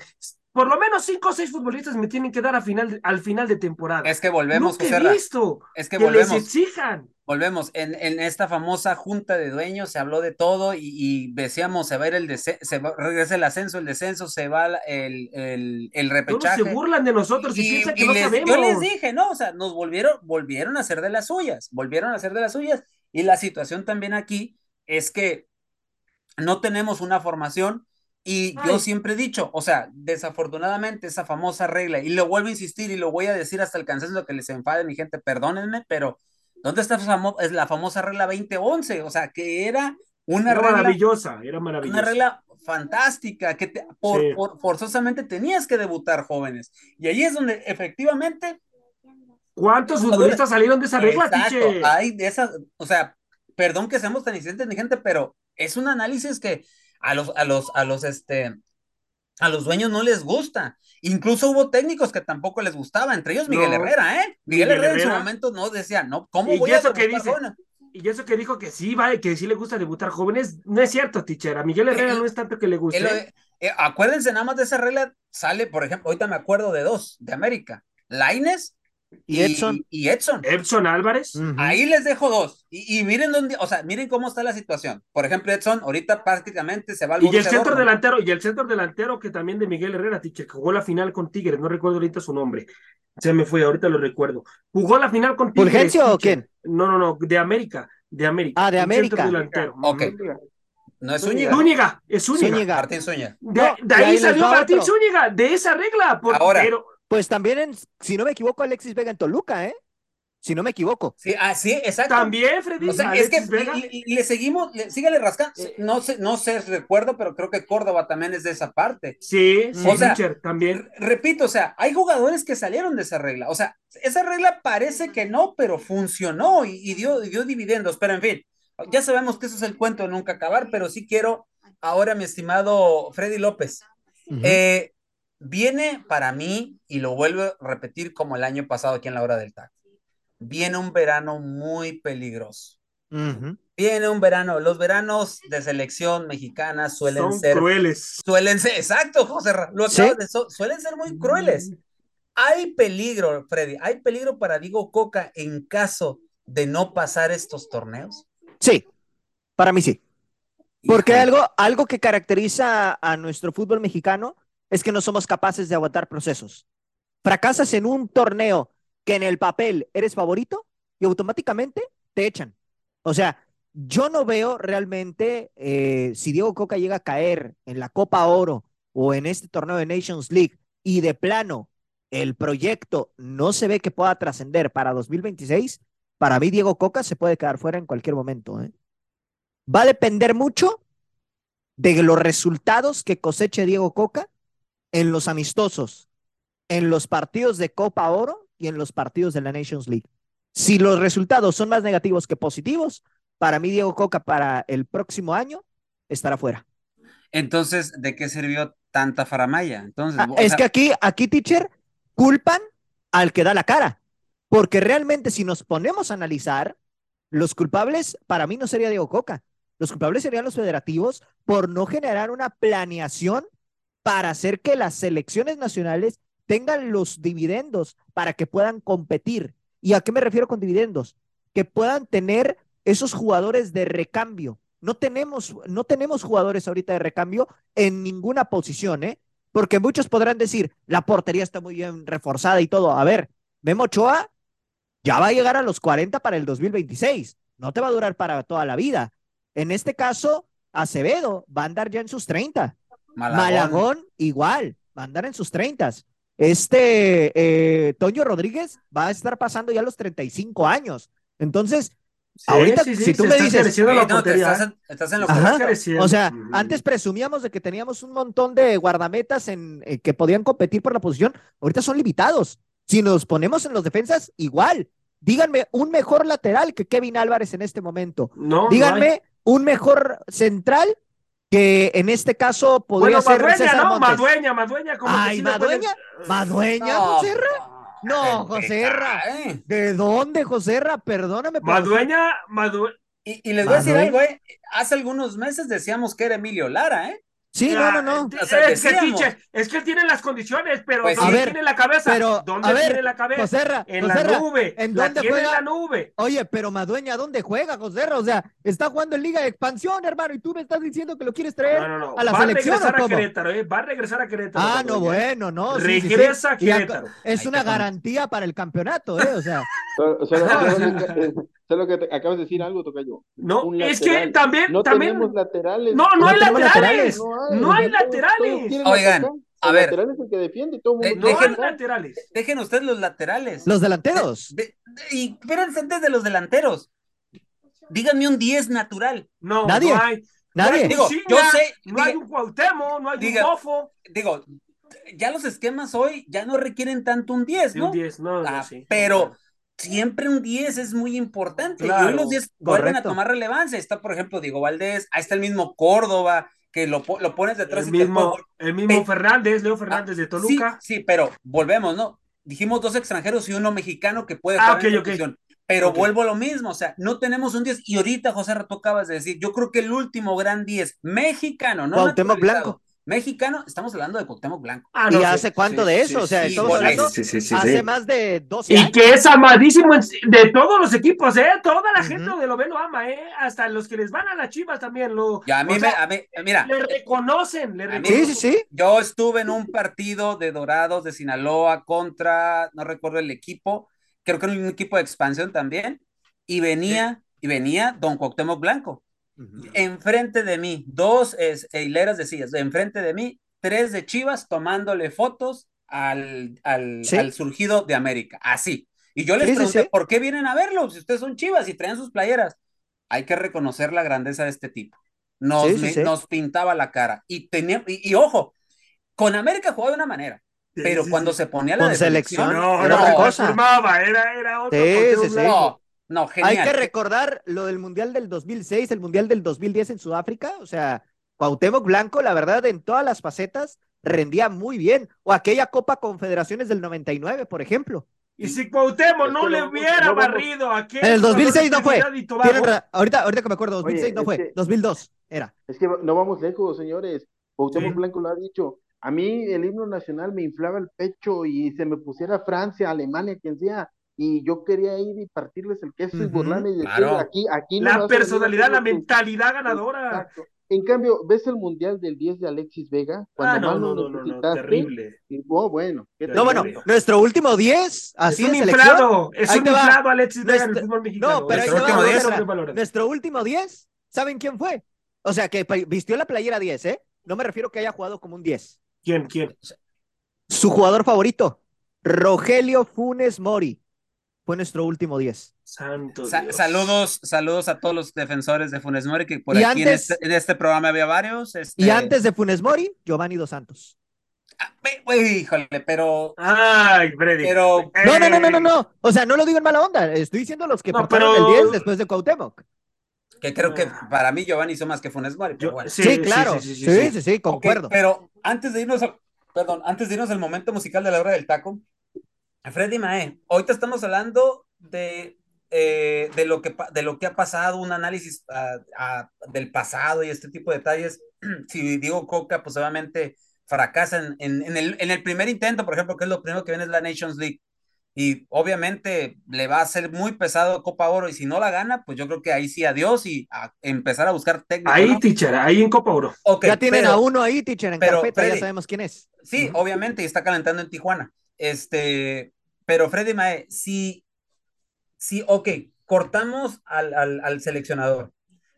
Por lo menos cinco o seis futbolistas me tienen que dar a final, al final de temporada. Es que volvemos, Nunca José he visto es que que volvemos. les exijan. Volvemos, en, en esta famosa junta de dueños se habló de todo y, y decíamos, se va a ir el descenso, se va, regresa el ascenso, el descenso, se va el, el, el Todos repechaje. se burlan de nosotros y, piensan que y no les- sabemos. Yo les dije, no, o sea, nos volvieron, volvieron a hacer de las suyas, volvieron a hacer de las suyas. Y la situación también aquí es que no tenemos una formación y yo Ay. siempre he dicho, o sea, desafortunadamente esa famosa regla, y lo vuelvo a insistir y lo voy a decir hasta el cansancio que les enfade mi gente, perdónenme, pero ¿Dónde está es la famosa regla 2011? O sea, que era una era regla maravillosa, era maravillosa. Una regla fantástica, que por, forzosamente tenías que debutar jóvenes. Y ahí es donde efectivamente... ¿Cuántos futbolistas salieron de esa regla, Exacto, hay de esas, o sea, perdón que seamos tan incidentes, mi gente, pero es un análisis que a los, a los, a los, este, a los dueños no les gusta. Incluso hubo técnicos que tampoco les gustaba, entre ellos Miguel Herrera, ¿eh? Miguel, Herrera, en su momento no decía, no, ¿cómo voy a eso que dice? Y eso que dijo que sí, va, que sí le gusta debutar jóvenes, no es cierto, tichera. Miguel Herrera no es tanto que le guste. Eh, acuérdense nada más de esa regla, sale, por ejemplo, ahorita me acuerdo de dos, de América. Laines y Edson. Y, Edson. Edson Álvarez. Ahí les dejo dos. Y, miren dónde, o sea, miren cómo está la situación. Por ejemplo, Edson ahorita prácticamente se va al Y el centro delantero, y el centro delantero que también de Miguel Herrera, que jugó la final con Tigres, no recuerdo ahorita su nombre. Se me fue, ahorita lo recuerdo. Jugó la final con Tigres. ¿Fulgencio o quién? No, no, no, de América, de América. Ah, de América. delantero. Ok. No es Zúñiga. Zúñiga, es Zúñiga. Martín Zúñiga. De, ahí, salió Martín Zúñiga, de esa regla. Por, Ahora, pues también, en, si no me equivoco, Alexis Vega en Toluca, ¿eh? Si no me equivoco. Sí, ah, sí, exacto. También, Freddy. O sea, es que y, le seguimos, le, sígale rascando. No sé, no sé, recuerdo, pero creo que Córdoba también es de esa parte. Sí, sí, o sea, también. Repito, o sea, hay jugadores que salieron de esa regla. O sea, esa regla parece que no, pero funcionó y, dio, dio dividendos. Pero en fin, ya sabemos que eso es el cuento de nunca acabar, pero sí quiero ahora, mi estimado Freddy López. eh, Viene para mí, y lo vuelvo a repetir como el año pasado aquí en la hora del taco, viene un verano muy peligroso. Viene un verano, los veranos de selección mexicana suelen Son ser crueles. Suelen ser, exacto, José, lo de suelen ser muy crueles. Mm. Hay peligro, Freddy, hay peligro para Diego Coca en caso de no pasar estos torneos. Sí, para mí sí. Porque algo, algo que caracteriza a nuestro fútbol mexicano es que no somos capaces de aguantar procesos. Fracasas en un torneo que en el papel eres favorito y automáticamente te echan. O sea, yo no veo realmente eh, si Diego Coca llega a caer en la Copa Oro o en este torneo de Nations League y de plano el proyecto no se ve que pueda trascender para 2026, para mí Diego Coca se puede quedar fuera en cualquier momento. ¿eh? Va a depender mucho de los resultados que coseche Diego Coca en los amistosos, en los partidos de Copa Oro y en los partidos de la Nations League. Si los resultados son más negativos que positivos, para mí Diego Coca para el próximo año estará fuera. Entonces, ¿de qué sirvió tanta faramaya? Entonces, ah, es que aquí, aquí, teacher, culpan al que da la cara, porque realmente si nos ponemos a analizar, los culpables para mí no sería Diego Coca, los culpables serían los federativos por no generar una planeación para hacer que las selecciones nacionales tengan los dividendos para que puedan competir. ¿Y a qué me refiero con dividendos? Que puedan tener esos jugadores de recambio. No tenemos, no tenemos jugadores ahorita de recambio en ninguna posición, ¿eh? Porque muchos podrán decir, la portería está muy bien reforzada y todo. A ver, Memo Ochoa ya va a llegar a los 40 para el 2026. No te va a durar para toda la vida. En este caso, Acevedo va a andar ya en sus 30. Malagón. igual, va a andar en sus 30. Este eh, Toño Rodríguez va a estar pasando ya los 35 años. Entonces, ahorita, si tú me dices. estás, en, lo O sea, antes presumíamos de que teníamos un montón de guardametas en, eh, que podían competir por la posición. Ahorita son limitados. Si nos ponemos en los defensas, igual. Díganme un mejor lateral que Kevin Álvarez en este momento. No, Díganme un mejor central que en este caso podría ser Madueña, César ¿no? Montes. Madueña, Madueña, como Ay, Madueña, Madueña, no, No, Joserra. ¿De dónde, Joserra? Perdóname. Madueña, Madueña. Y, y les voy a decir algo, ¿eh? Hace algunos meses decíamos que era Emilio Lara, ¿eh? Sí, no, no, no. es, que, es que él tiene las condiciones, pero pues, ¿dónde tiene la cabeza? Pero, ¿Dónde tiene la cabeza? Joserra, en la nube. ¿En dónde juega? En la nube. Oye, pero Madueña, ¿dónde juega, Joserra? O sea, está jugando en Liga de Expansión, hermano, y tú me estás diciendo que lo quieres traer no, no, no. a la Va selección. Va a regresar a Querétaro, ¿eh? Va a regresar a Querétaro. Ah, no, bueno, no. Regresa a Querétaro. Es una garantía para el campeonato, ¿eh? O sea. Solo que acabas de decir algo, Tocayo. No, es que también. No también... tenemos laterales. No, no, hay laterales. No hay, laterales. Oigan, a ver. Laterales el que defiende, todo mundo. no hay laterales. Dejen ustedes los laterales. Los delanteros. y pero antes de los delanteros. Díganme un 10 natural. No, Nadie. no hay. Nadie. Digo, yo sé, No hay diga- un Cuauhtémoc, no hay diga- un Bofo. digo, ya los esquemas hoy ya no requieren tanto un 10, Sí, ¿no? un 10, no, no, Ah, sí. pero siempre un 10 es muy importante. Y Claro, hoy los 10 vuelven a tomar relevancia. Está, por ejemplo, Diego Valdés, ahí está el mismo Córdoba, que lo, lo pones detrás el y te mismo, el mismo Fernández, Leo Fernández de Toluca. Sí, sí, pero volvemos, ¿no? Dijimos dos extranjeros y uno mexicano que puede Ah, jugar en ok, esa ok. posición. Pero vuelvo a lo mismo, o sea, no tenemos un 10. Y ahorita, José, tú acabas de decir, yo creo que el último gran 10 mexicano, no Cuauhtémoc Blanco. Mejicano, estamos hablando de Cuauhtémoc Blanco. Ah, ¿Y sí, hace cuánto sí, de sí, eso? o sea, sí, estamos hablando sí, sí, sí, hace sí. más de 12 Y años. que es amadísimo de todos los equipos, ¿eh? Toda la gente de lo ve lo ama, ¿eh? Hasta los que les van a las chivas también lo. Y a mí, o me, sea, a mí, mira, le reconocen, le reconocen. Sí, sí, sí. yo estuve en un partido de Dorados de Sinaloa contra, no recuerdo el equipo, creo que era un equipo de expansión también, y venía, y venía Don Cuauhtémoc Blanco. Enfrente de mí, dos es, hileras de sillas, enfrente de mí, tres de Chivas tomándole fotos al, al, Sí. al surgido de América, así. Y yo les Sí, pregunté, sí. ¿por qué vienen a verlo? Si ustedes son Chivas y traen sus playeras. Hay que reconocer la grandeza de este tipo. Nos, Sí, sí, me- sí. nos pintaba la cara. Y, tenía, y, y ojo, con América jugaba de una manera, pero sí, cuando sí. se ponía la Con selección, No, era no, otra no, cosa. firmaba, era, era otro. Sí, Cuauhtémoc sí, sí. Blanco. No, Hay que recordar lo del Mundial del 2006, el Mundial del 2010 en Sudáfrica. O sea, Cuauhtémoc Blanco, la verdad, en todas las facetas, rendía muy bien. O aquella Copa Confederaciones del 99, por ejemplo. Y si Cuauhtémoc no le hubiera no barrido a aquel En el jugador de 2006 no fue. Ahorita, ahorita que me acuerdo, 2006 Oye, no fue, que- 2002 era. Es que no vamos lejos, señores. Cuauhtémoc Sí. Blanco lo ha dicho. A mí el himno nacional me inflaba el pecho y se me pusiera Francia, Alemania, quien sea, y yo quería ir y partirles el queso y Ujú, burlarme y decir, claro. aquí, aquí no La personalidad, la mentalidad ganadora. Exacto. En cambio, ¿ves el mundial del 10 de Alexis Vega? Cuando Ah, no, más no, no, no, no, terrible. y- oh, bueno. qué No, bueno, Terrible. nuestro último 10, así es un inflado, es Ahí un va. inflado Alexis Vega en el Nuestro- fútbol mexicano. No, pero ahí Nuestro te va, último Ra- sobrevalorado. Nuestro último 10, ¿saben quién fue? O sea, que vistió la playera 10, ¿eh? No me refiero que haya jugado como un 10. ¿Quién, quién? Su jugador favorito, Rogelio Funes Mori. Fue nuestro último 10. Santo Sa- Dios. saludos, saludos a todos los defensores de Funes Mori, que por Y aquí en, antes- este, en este programa había varios. Este, Y antes de Funes Mori, Giovanni Dos Santos. ah, híjole, pero, Ay, Freddy. pero, No, no, no, no, no, Eh, no. O sea, no lo digo en mala onda. Estoy diciendo los que No, pero- el 10 después de Cuauhtémoc. que creo que Ah. para mí Giovanni hizo más que Funes Mori, pero Yo- bueno. Sí, claro. Sí, sí, sí, Ok, concuerdo. pero antes de irnos al, perdón, antes de irnos al momento musical de la hora del taco, Freddy Mae, ahorita estamos hablando de, eh, de, lo que, de lo que ha pasado, un análisis ah, ah, del pasado y este tipo de detalles. si digo Coca, pues obviamente fracasa en, en, en el, en el primer intento, por ejemplo, que es lo primero que viene es la Nations League. Y obviamente le va a ser muy pesado Copa Oro y si no la gana, pues yo creo que ahí sí adiós y a empezar a buscar técnico. Ahí, ¿no? teacher, ahí en Copa Oro. Ok, ya tienen pero- a uno ahí, teacher, en pero, carpeta, ya Freddy, sabemos quién es. Sí, Ujú. obviamente, y está calentando en Tijuana. Este, pero Freddy Mae, si, si, ok, cortamos al, al, al seleccionador,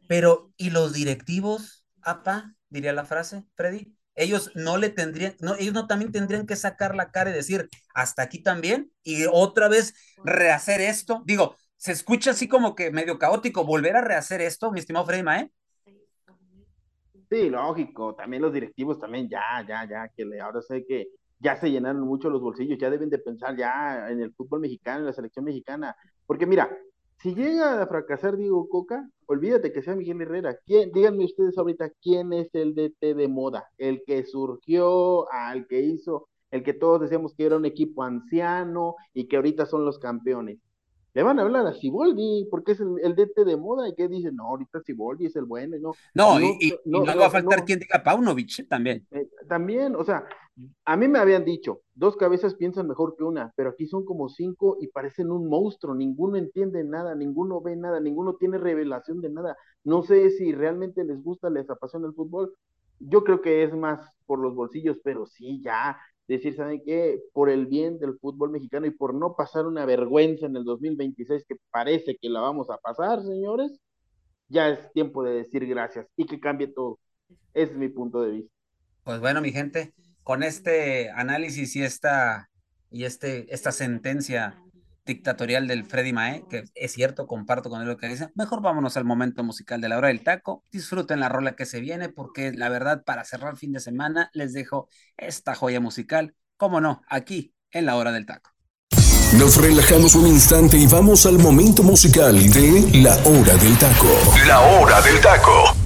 pero ¿y los directivos, apa? Diría la frase, Freddy. Ellos no le tendrían, no, ellos no también tendrían que sacar la cara y decir, hasta aquí también, y otra vez rehacer esto. Digo, se escucha así como que medio caótico, volver a rehacer esto, mi estimado Freddy Mae. Sí, lógico, también los directivos también ya, ya, ya, que le, ahora sé que ya se llenaron mucho los bolsillos, ya deben de pensar ya en el fútbol mexicano, en la selección mexicana, porque mira, si llega a fracasar Diego Coca, olvídate que sea Miguel Herrera, ¿quién, díganme ustedes ahorita, quién es el DT de moda, el que surgió, al que hizo, el que todos decíamos que era un equipo anciano y que ahorita son los campeones. Le van a hablar a Siboldi, porque es el, el DT de moda, y que dicen, no, ahorita Siboldi es el bueno, y no, No, No, y, y- y no, no, no, va a faltar quien diga Paunovic ¿eh? también. Eh, también, o sea, a mí me habían dicho, dos cabezas piensan mejor que una, pero aquí son como cinco y parecen un monstruo, ninguno entiende nada, ninguno ve nada, ninguno tiene revelación de nada. No sé si realmente les gusta, les apasiona el fútbol. Yo creo que es más por los bolsillos, pero sí, ya, decir, ¿saben qué? Por el bien del fútbol mexicano y por no pasar una vergüenza en el 2026, que parece que la vamos a pasar, señores, ya es tiempo de decir gracias y que cambie todo. Ese es mi punto de vista. Pues bueno, mi gente, con este análisis y esta, y este, esta sentencia dictatorial del Freddy Mae, que es cierto, comparto con él lo que dice. Mejor vámonos al momento musical de la hora del taco. Disfruten la rola que se viene, porque la verdad, para cerrar el fin de semana, les dejo esta joya musical, como no, aquí en la hora del taco. Nos relajamos un instante y vamos al momento musical de La Hora del Taco. La Hora del Taco.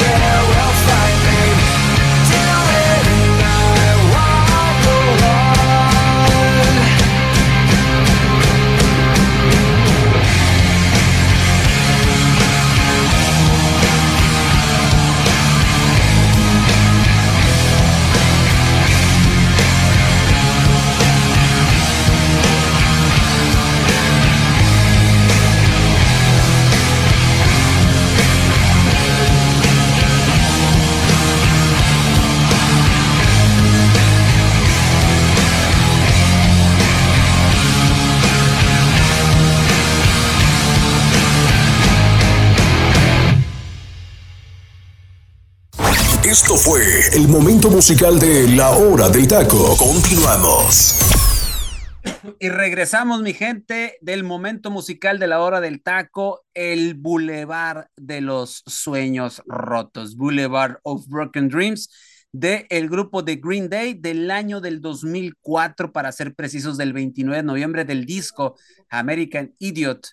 Esto fue el momento musical de La Hora del Taco. Continuamos. Y regresamos, mi gente, del momento musical de la hora del taco, el Boulevard de los Sueños Rotos, Boulevard of Broken Dreams. del el grupo de Green Day del año del 2004, para ser precisos, del 29 de noviembre del disco American Idiot.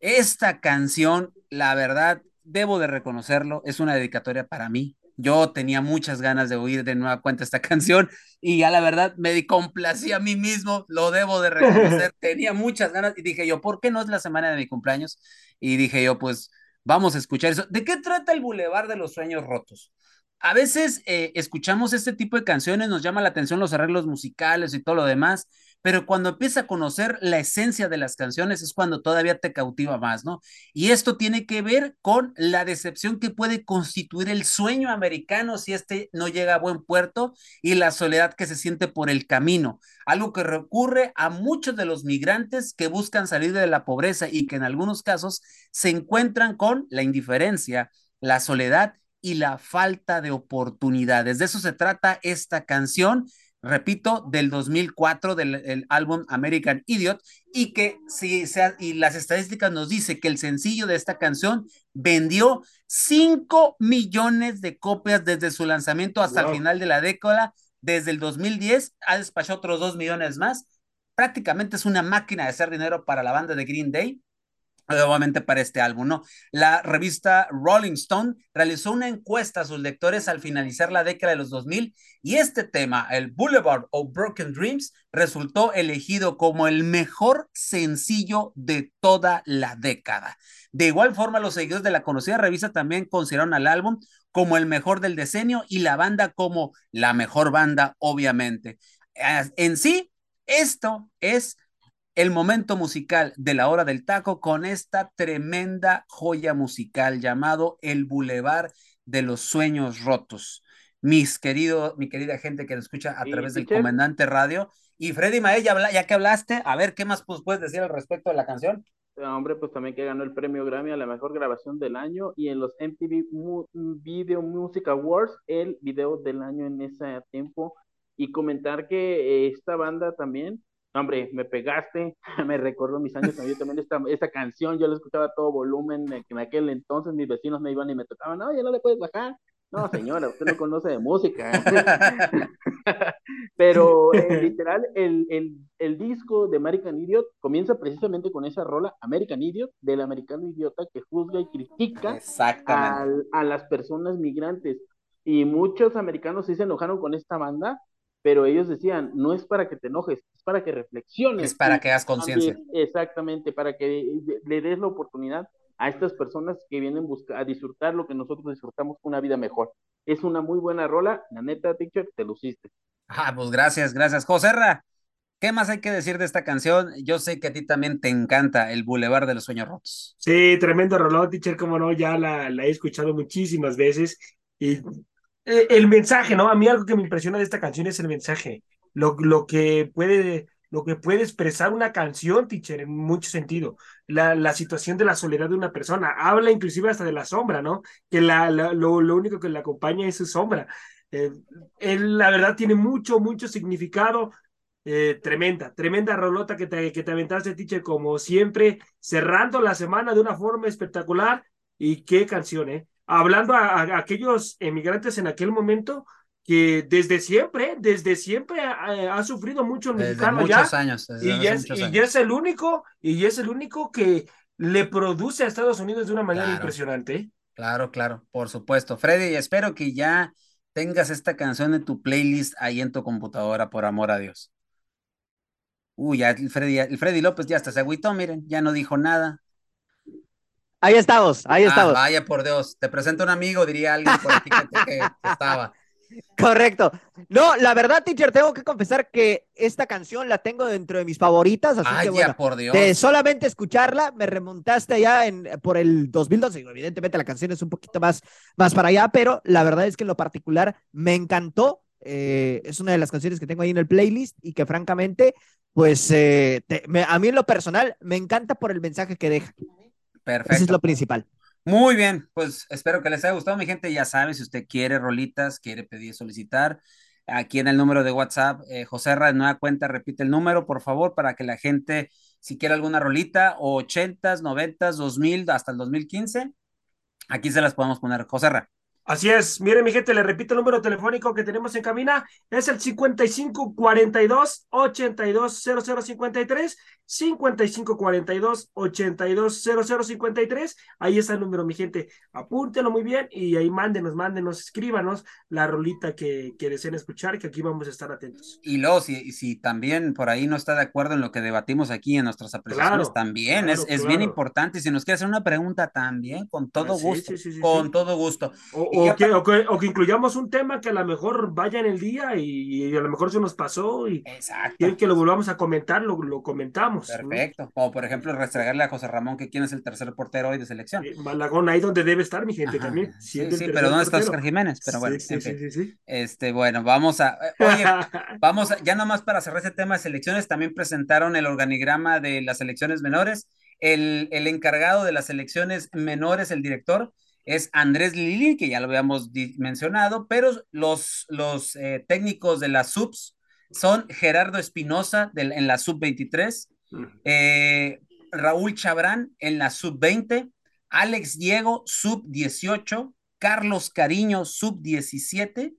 Esta canción, la verdad, debo de reconocerlo, es una dedicatoria para mí. Yo tenía muchas ganas de oír de nueva cuenta esta canción y ya la verdad me complací a mí mismo, lo debo de reconocer, tenía muchas ganas y dije yo, ¿por qué no es la semana de mi cumpleaños? Y dije yo, pues vamos a escuchar eso. ¿De qué trata el Boulevard de los Sueños Rotos? A veces eh, escuchamos este tipo de canciones, nos llama la atención los arreglos musicales y todo lo demás, pero cuando empieza a conocer la esencia de las canciones es cuando todavía te cautiva más, ¿no? Y esto tiene que ver con la decepción que puede constituir el sueño americano si este no llega a buen puerto y la soledad que se siente por el camino, algo que recurre a muchos de los migrantes que buscan salir de la pobreza y que en algunos casos se encuentran con la indiferencia, la soledad y la falta de oportunidades. De eso se trata esta canción repito, del 2004 del álbum American Idiot y que si sea, y las estadísticas nos dice que el sencillo de esta canción vendió 5 millones de copias desde su lanzamiento hasta el final de la década, desde el 2010 ha despachado otros 2 millones más. Prácticamente es una máquina de hacer dinero para la banda de Green Day obviamente para este álbum, ¿no? La revista Rolling Stone realizó una encuesta a sus lectores al finalizar la década de los 2000 y este tema, el Boulevard of Broken Dreams, resultó elegido como el mejor sencillo de toda la década. De igual forma, los seguidores de la conocida revista también consideraron al álbum como el mejor del decenio y la banda como la mejor banda, obviamente. En sí, esto es el momento musical de la hora del taco con esta tremenda joya musical llamado El Boulevard de los Sueños Rotos. Mis querido, mi querida gente que nos escucha a través del Comandante Radio. Y Freddy Mae, ya, que hablaste, a ver qué más pues, puedes decir al respecto de la canción. Hombre, pues también que ganó el premio Grammy a la mejor grabación del año y en los MTV Video Music Awards el video del año en ese tiempo. Y comentar que esta banda también hombre, me pegaste, me recordó mis años también, también esta, esta canción, yo la escuchaba a todo volumen, en aquel entonces mis vecinos me iban y me tocaban, no, ya no le puedes bajar. No, señora, usted no conoce de música. Pero eh, literal, el, el, el, disco de American Idiot comienza precisamente con esa rola, American Idiot, del americano idiota que juzga y critica a, a las personas migrantes. Y muchos americanos sí se enojaron con esta banda pero ellos decían, no es para que te enojes, es para que reflexiones. Es para que hagas conciencia. Exactamente, para que le des la oportunidad a estas personas que vienen a disfrutar lo que nosotros disfrutamos una vida mejor. Es una muy buena rola, la neta, teacher, te luciste. Ah, pues gracias, gracias. Joserra, ¿qué más hay que decir de esta canción? Yo sé que a ti también te encanta el Boulevard de los Sueños Rotos. Sí, tremendo rollo, teacher, como no, ya la, la he escuchado muchísimas veces y eh, el mensaje, ¿no? A mí algo que me impresiona de esta canción es el mensaje, lo, lo que puede lo que puede expresar una canción, teacher, en mucho sentido. La, la situación de la soledad de una persona. Habla inclusive hasta de la sombra, ¿no? Que la, lo, lo, único que le acompaña es su sombra. Eh, la verdad, tiene mucho, mucho significado. Eh, tremenda, tremenda rolota que te, que te aventaste, teacher, como siempre, cerrando la semana de una forma espectacular. Y qué canción, ¿eh? Hablando a, aquellos emigrantes en aquel momento que desde siempre, desde siempre ha, sufrido mucho el mexicano muchos años. y, es, y es el único, y es el único que le produce a Estados Unidos de una manera impresionante. Claro, claro, por supuesto. Freddy, espero que ya tengas esta canción en tu playlist ahí en tu computadora, por amor a Dios. Uy, ya el Freddy, el Freddy López ya hasta se agüitó, miren, ya no dijo nada. Ahí estamos, ahí ah, estamos. Vaya por Dios, te presento un amigo, diría alguien por aquí que, estaba. Correcto. No, la verdad, teacher, tengo que confesar que esta canción la tengo dentro de mis favoritas, así que bueno, por Dios. de solamente escucharla me remontaste ya en por el 2012. Evidentemente la canción es un poquito más, más para allá, pero la verdad es que en lo particular me encantó. Eh, es una de las canciones que tengo ahí en el playlist y que francamente, pues eh, a mí en lo personal me encanta por el mensaje que deja. Perfecto. Eso es lo principal. Muy bien, pues espero que les haya gustado, mi gente. Ya sabe, si usted quiere rolitas, quiere pedir, solicitar, aquí en el número de WhatsApp, eh, José Ra, de nueva cuenta, repite el número, por favor, para que la gente, si quiere alguna rolita, 80s, 90s, 2000, hasta el 2015, aquí se las podemos poner. José Ra. Así es, miren mi gente, le repito el número telefónico que tenemos en cabina, es el 55 42 82 0053, 55 42 82 0053, ahí está el número mi gente, apúntenlo muy bien y ahí mándenos, mándenos, escríbanos la rolita que, que deseen escuchar, que aquí vamos a estar atentos. Y luego, si, si también por ahí no está de acuerdo en lo que debatimos aquí en nuestras apreciaciones, Claro, también claro, es, es bien importante. Si nos quiere hacer una pregunta, también, con todo Ah, sí, gusto, sí, sí, sí, con todo gusto. O, o que, o, que, o que incluyamos un tema que a lo mejor vaya en el día y, y a lo mejor se nos pasó y quieren que lo volvamos a comentar, lo, lo comentamos. ¿no? Perfecto. O por ejemplo, restregarle a José Ramón que quién es el tercer portero hoy de selección. Eh, Malagón, ahí donde debe estar mi gente Ajá, también. Sí, sí, pero ¿dónde está. Oscar Jiménez? Pero bueno, Sí, sí, en sí, fin. sí, sí. Este, bueno, vamos a. eh, Oye, vamos a, ya nomás para cerrar ese tema de selecciones, también presentaron el organigrama de las selecciones menores. El, el encargado de las selecciones menores, el director, es Andrés Lili, que ya lo habíamos mencionado, pero los, los eh, técnicos de las subs son Gerardo Espinosa en la sub 23, Mm. eh, Raúl Chabrán en la sub 20, Alex Diego sub 18, Carlos Cariño sub 17,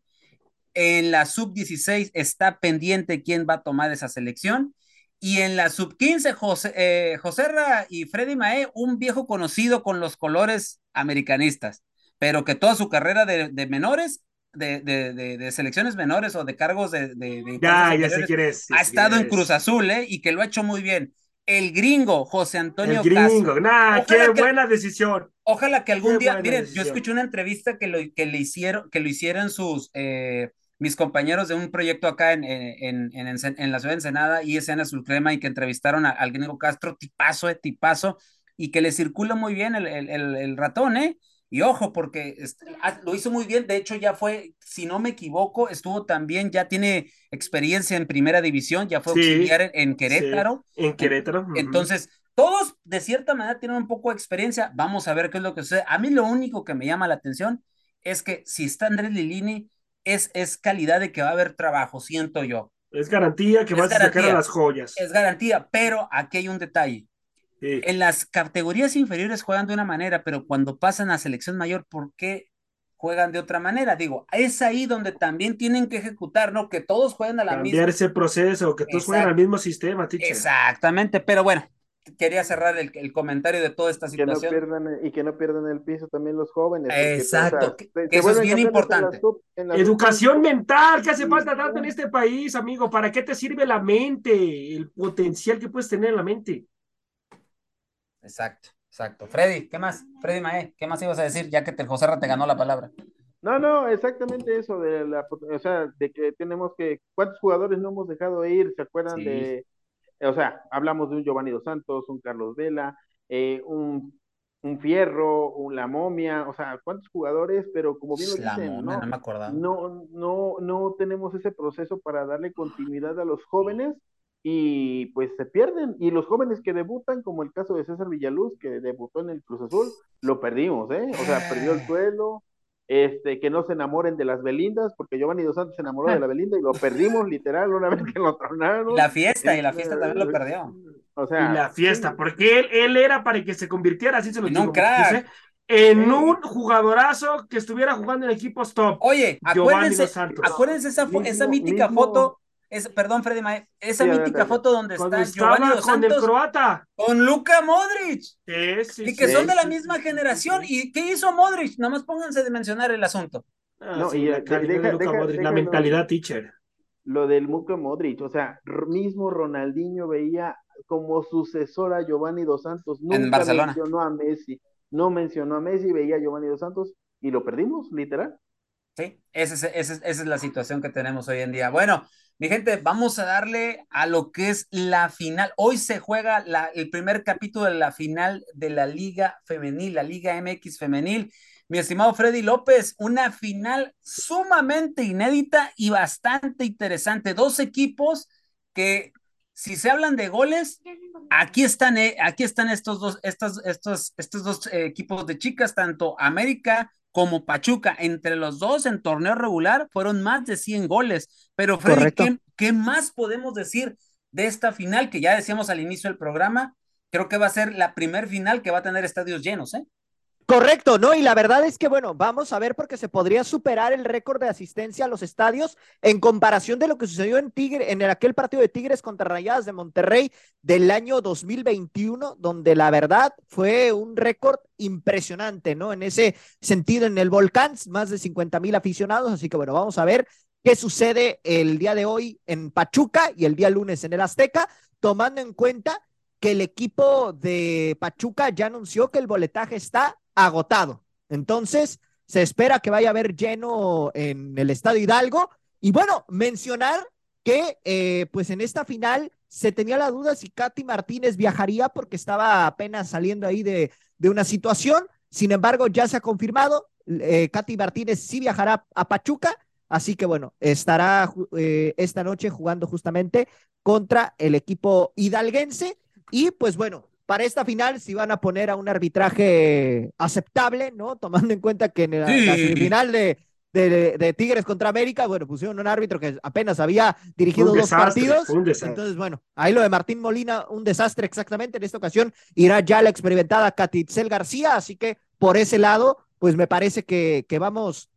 en la sub 16 está pendiente quién va a tomar esa selección. Y en la sub 15, José, eh, Joserra y Freddy Mae, un viejo conocido con los colores americanistas, pero que toda su carrera de, de menores, de, de, de, selecciones menores o de cargos de, ya, ya sé quién es. ha estado en Cruz Azul, ¿eh? Y que lo ha hecho muy bien. El gringo, José Antonio El gringo, nah, qué que, buena decisión. Ojalá que algún qué día, miren, decisión. yo escuché una entrevista que, lo, que le hicieron, que lo hicieron sus eh, mis compañeros de un proyecto acá en, en, en, en, en la ciudad de Ensenada, ISN Azul Crema, y que entrevistaron a, al gringo Castro, tipazo, eh, tipazo, y que le circula muy bien el, el, el, el ratón, ¿eh? Y ojo, porque este, lo hizo muy bien, de hecho ya fue, si no me equivoco, estuvo también, ya tiene experiencia en primera división, ya fue sí, auxiliar en, Querétaro. Sí, en Querétaro. Entonces, todos de cierta manera tienen un poco de experiencia, vamos a ver qué es lo que sucede. A mí lo único que me llama la atención es que si está Andrés Lilini, es, es calidad de que va a haber trabajo, siento yo. Es garantía que es vas garantía, a sacar a las joyas. Es garantía, pero aquí hay un detalle. Sí. En las categorías inferiores juegan de una manera, pero cuando pasan a selección mayor, ¿por qué juegan de otra manera? Digo, es ahí donde también tienen que ejecutar, ¿no? Que todos jueguen a la Cambiar misma. Cambiar ese proceso, que todos jueguen al mismo sistema, teacher. Exactamente, pero bueno, quería cerrar el, el, comentario de toda esta situación. Que no pierdan, y que no pierdan el piso también los jóvenes. Exacto, que, que eso es bien importante. Sub, Educación mental, que hace falta tanto en este país, amigo. ¿Para qué te sirve la mente? El potencial que puedes tener en la mente. Exacto, exacto. Freddy, ¿qué más? Freddy Mae, ¿qué más ibas a decir ya que te José te ganó la palabra? No, no, exactamente eso de la, o sea, de que tenemos que, ¿cuántos jugadores no hemos dejado ir? ¿Se acuerdan sí. de, o sea, hablamos de un Giovanni Dos Santos, un Carlos Vela, eh, un, un Fierro, un La Momia, o sea, ¿cuántos jugadores? Pero como bien lo la dicen, momia, ¿no? No, me acordaba. no, no, no tenemos ese proceso para darle continuidad a los jóvenes y pues se pierden. Y los jóvenes que debutan, como el caso de César Villaluz, que debutó en el Cruz Azul, lo perdimos, ¿eh? O sea, perdió el suelo. Este, que no se enamoren de las Belindas, porque Giovanni Dos Santos se enamoró de la Belinda y lo perdimos literal una vez que lo tronaron. La fiesta, y la fiesta también lo perdió. O sea, y la fiesta, sí. porque él, él era para que se convirtiera, así se lo en digo, un crack. en sí. un jugadorazo que estuviera jugando en equipos top. Oye, acuérdense, acuérdense esa, mismo, esa mítica mismo, foto es, perdón, Freddy Mae, esa sí, mítica foto donde Cuando está Giovanni Dos con Santos el croata. con Luca Modric. Sí, sí, y que sí, son de la misma generación. ¿Y qué hizo Modric? Nada más pónganse de mencionar el asunto. Ah, no, y la, deja, de Luca deja, Modric, la mentalidad teacher. Lo del Luca Modric, o sea, mismo Ronaldinho veía como sucesor a Giovanni Dos Santos. Nunca en Barcelona. mencionó a Messi. No mencionó a Messi, veía a Giovanni Dos Santos y lo perdimos, literal. Sí, esa es, esa, es, esa es la situación que tenemos hoy en día. Bueno, mi gente, vamos a darle a lo que es la final. Hoy se juega la, el primer capítulo de la final de la Liga Femenil, la Liga MX Femenil. Mi estimado Freddy López, una final sumamente inédita y bastante interesante. Dos equipos que, si se hablan de goles, aquí están, eh, aquí están estos dos, estos, estos, estos dos eh, equipos de chicas, tanto América como Pachuca, entre los dos en torneo regular fueron más de 100 goles. Pero Freddy, ¿qué, ¿qué, más podemos decir de esta final que ya decíamos al inicio del programa? Creo que va a ser la primer final que va a tener estadios llenos, ¿eh? Correcto, ¿no? Y la verdad es que, bueno, vamos a ver porque se podría superar el récord de asistencia a los estadios en comparación de lo que sucedió en Tigre, en aquel partido de Tigres contra Rayadas de Monterrey del año 2021, donde la verdad fue un récord impresionante, ¿no? En ese sentido, en el Volcán, más de 50 mil aficionados, así que, bueno, vamos a ver qué sucede el día de hoy en Pachuca y el día lunes en el Azteca, tomando en cuenta que el equipo de Pachuca ya anunció que el boletaje está agotado. Entonces, se espera que vaya a haber lleno en el Estado Hidalgo. Y bueno, mencionar que eh, pues en esta final se tenía la duda si Katy Martínez viajaría porque estaba apenas saliendo ahí de, de una situación. Sin embargo, ya se ha confirmado, eh, Katy Martínez sí viajará a Pachuca, así que bueno, estará eh, esta noche jugando justamente contra el equipo hidalguense. Y pues bueno, para esta final si van a poner a un arbitraje aceptable, ¿no? Tomando en cuenta que en la, semifinal de, de, Tigres contra América, bueno, pusieron un árbitro que apenas había dirigido dos partidos. Entonces, bueno, ahí lo de Martín Molina, un desastre exactamente. En esta ocasión irá ya la experimentada Catitzel García, así que por ese lado, pues me parece que, que vamos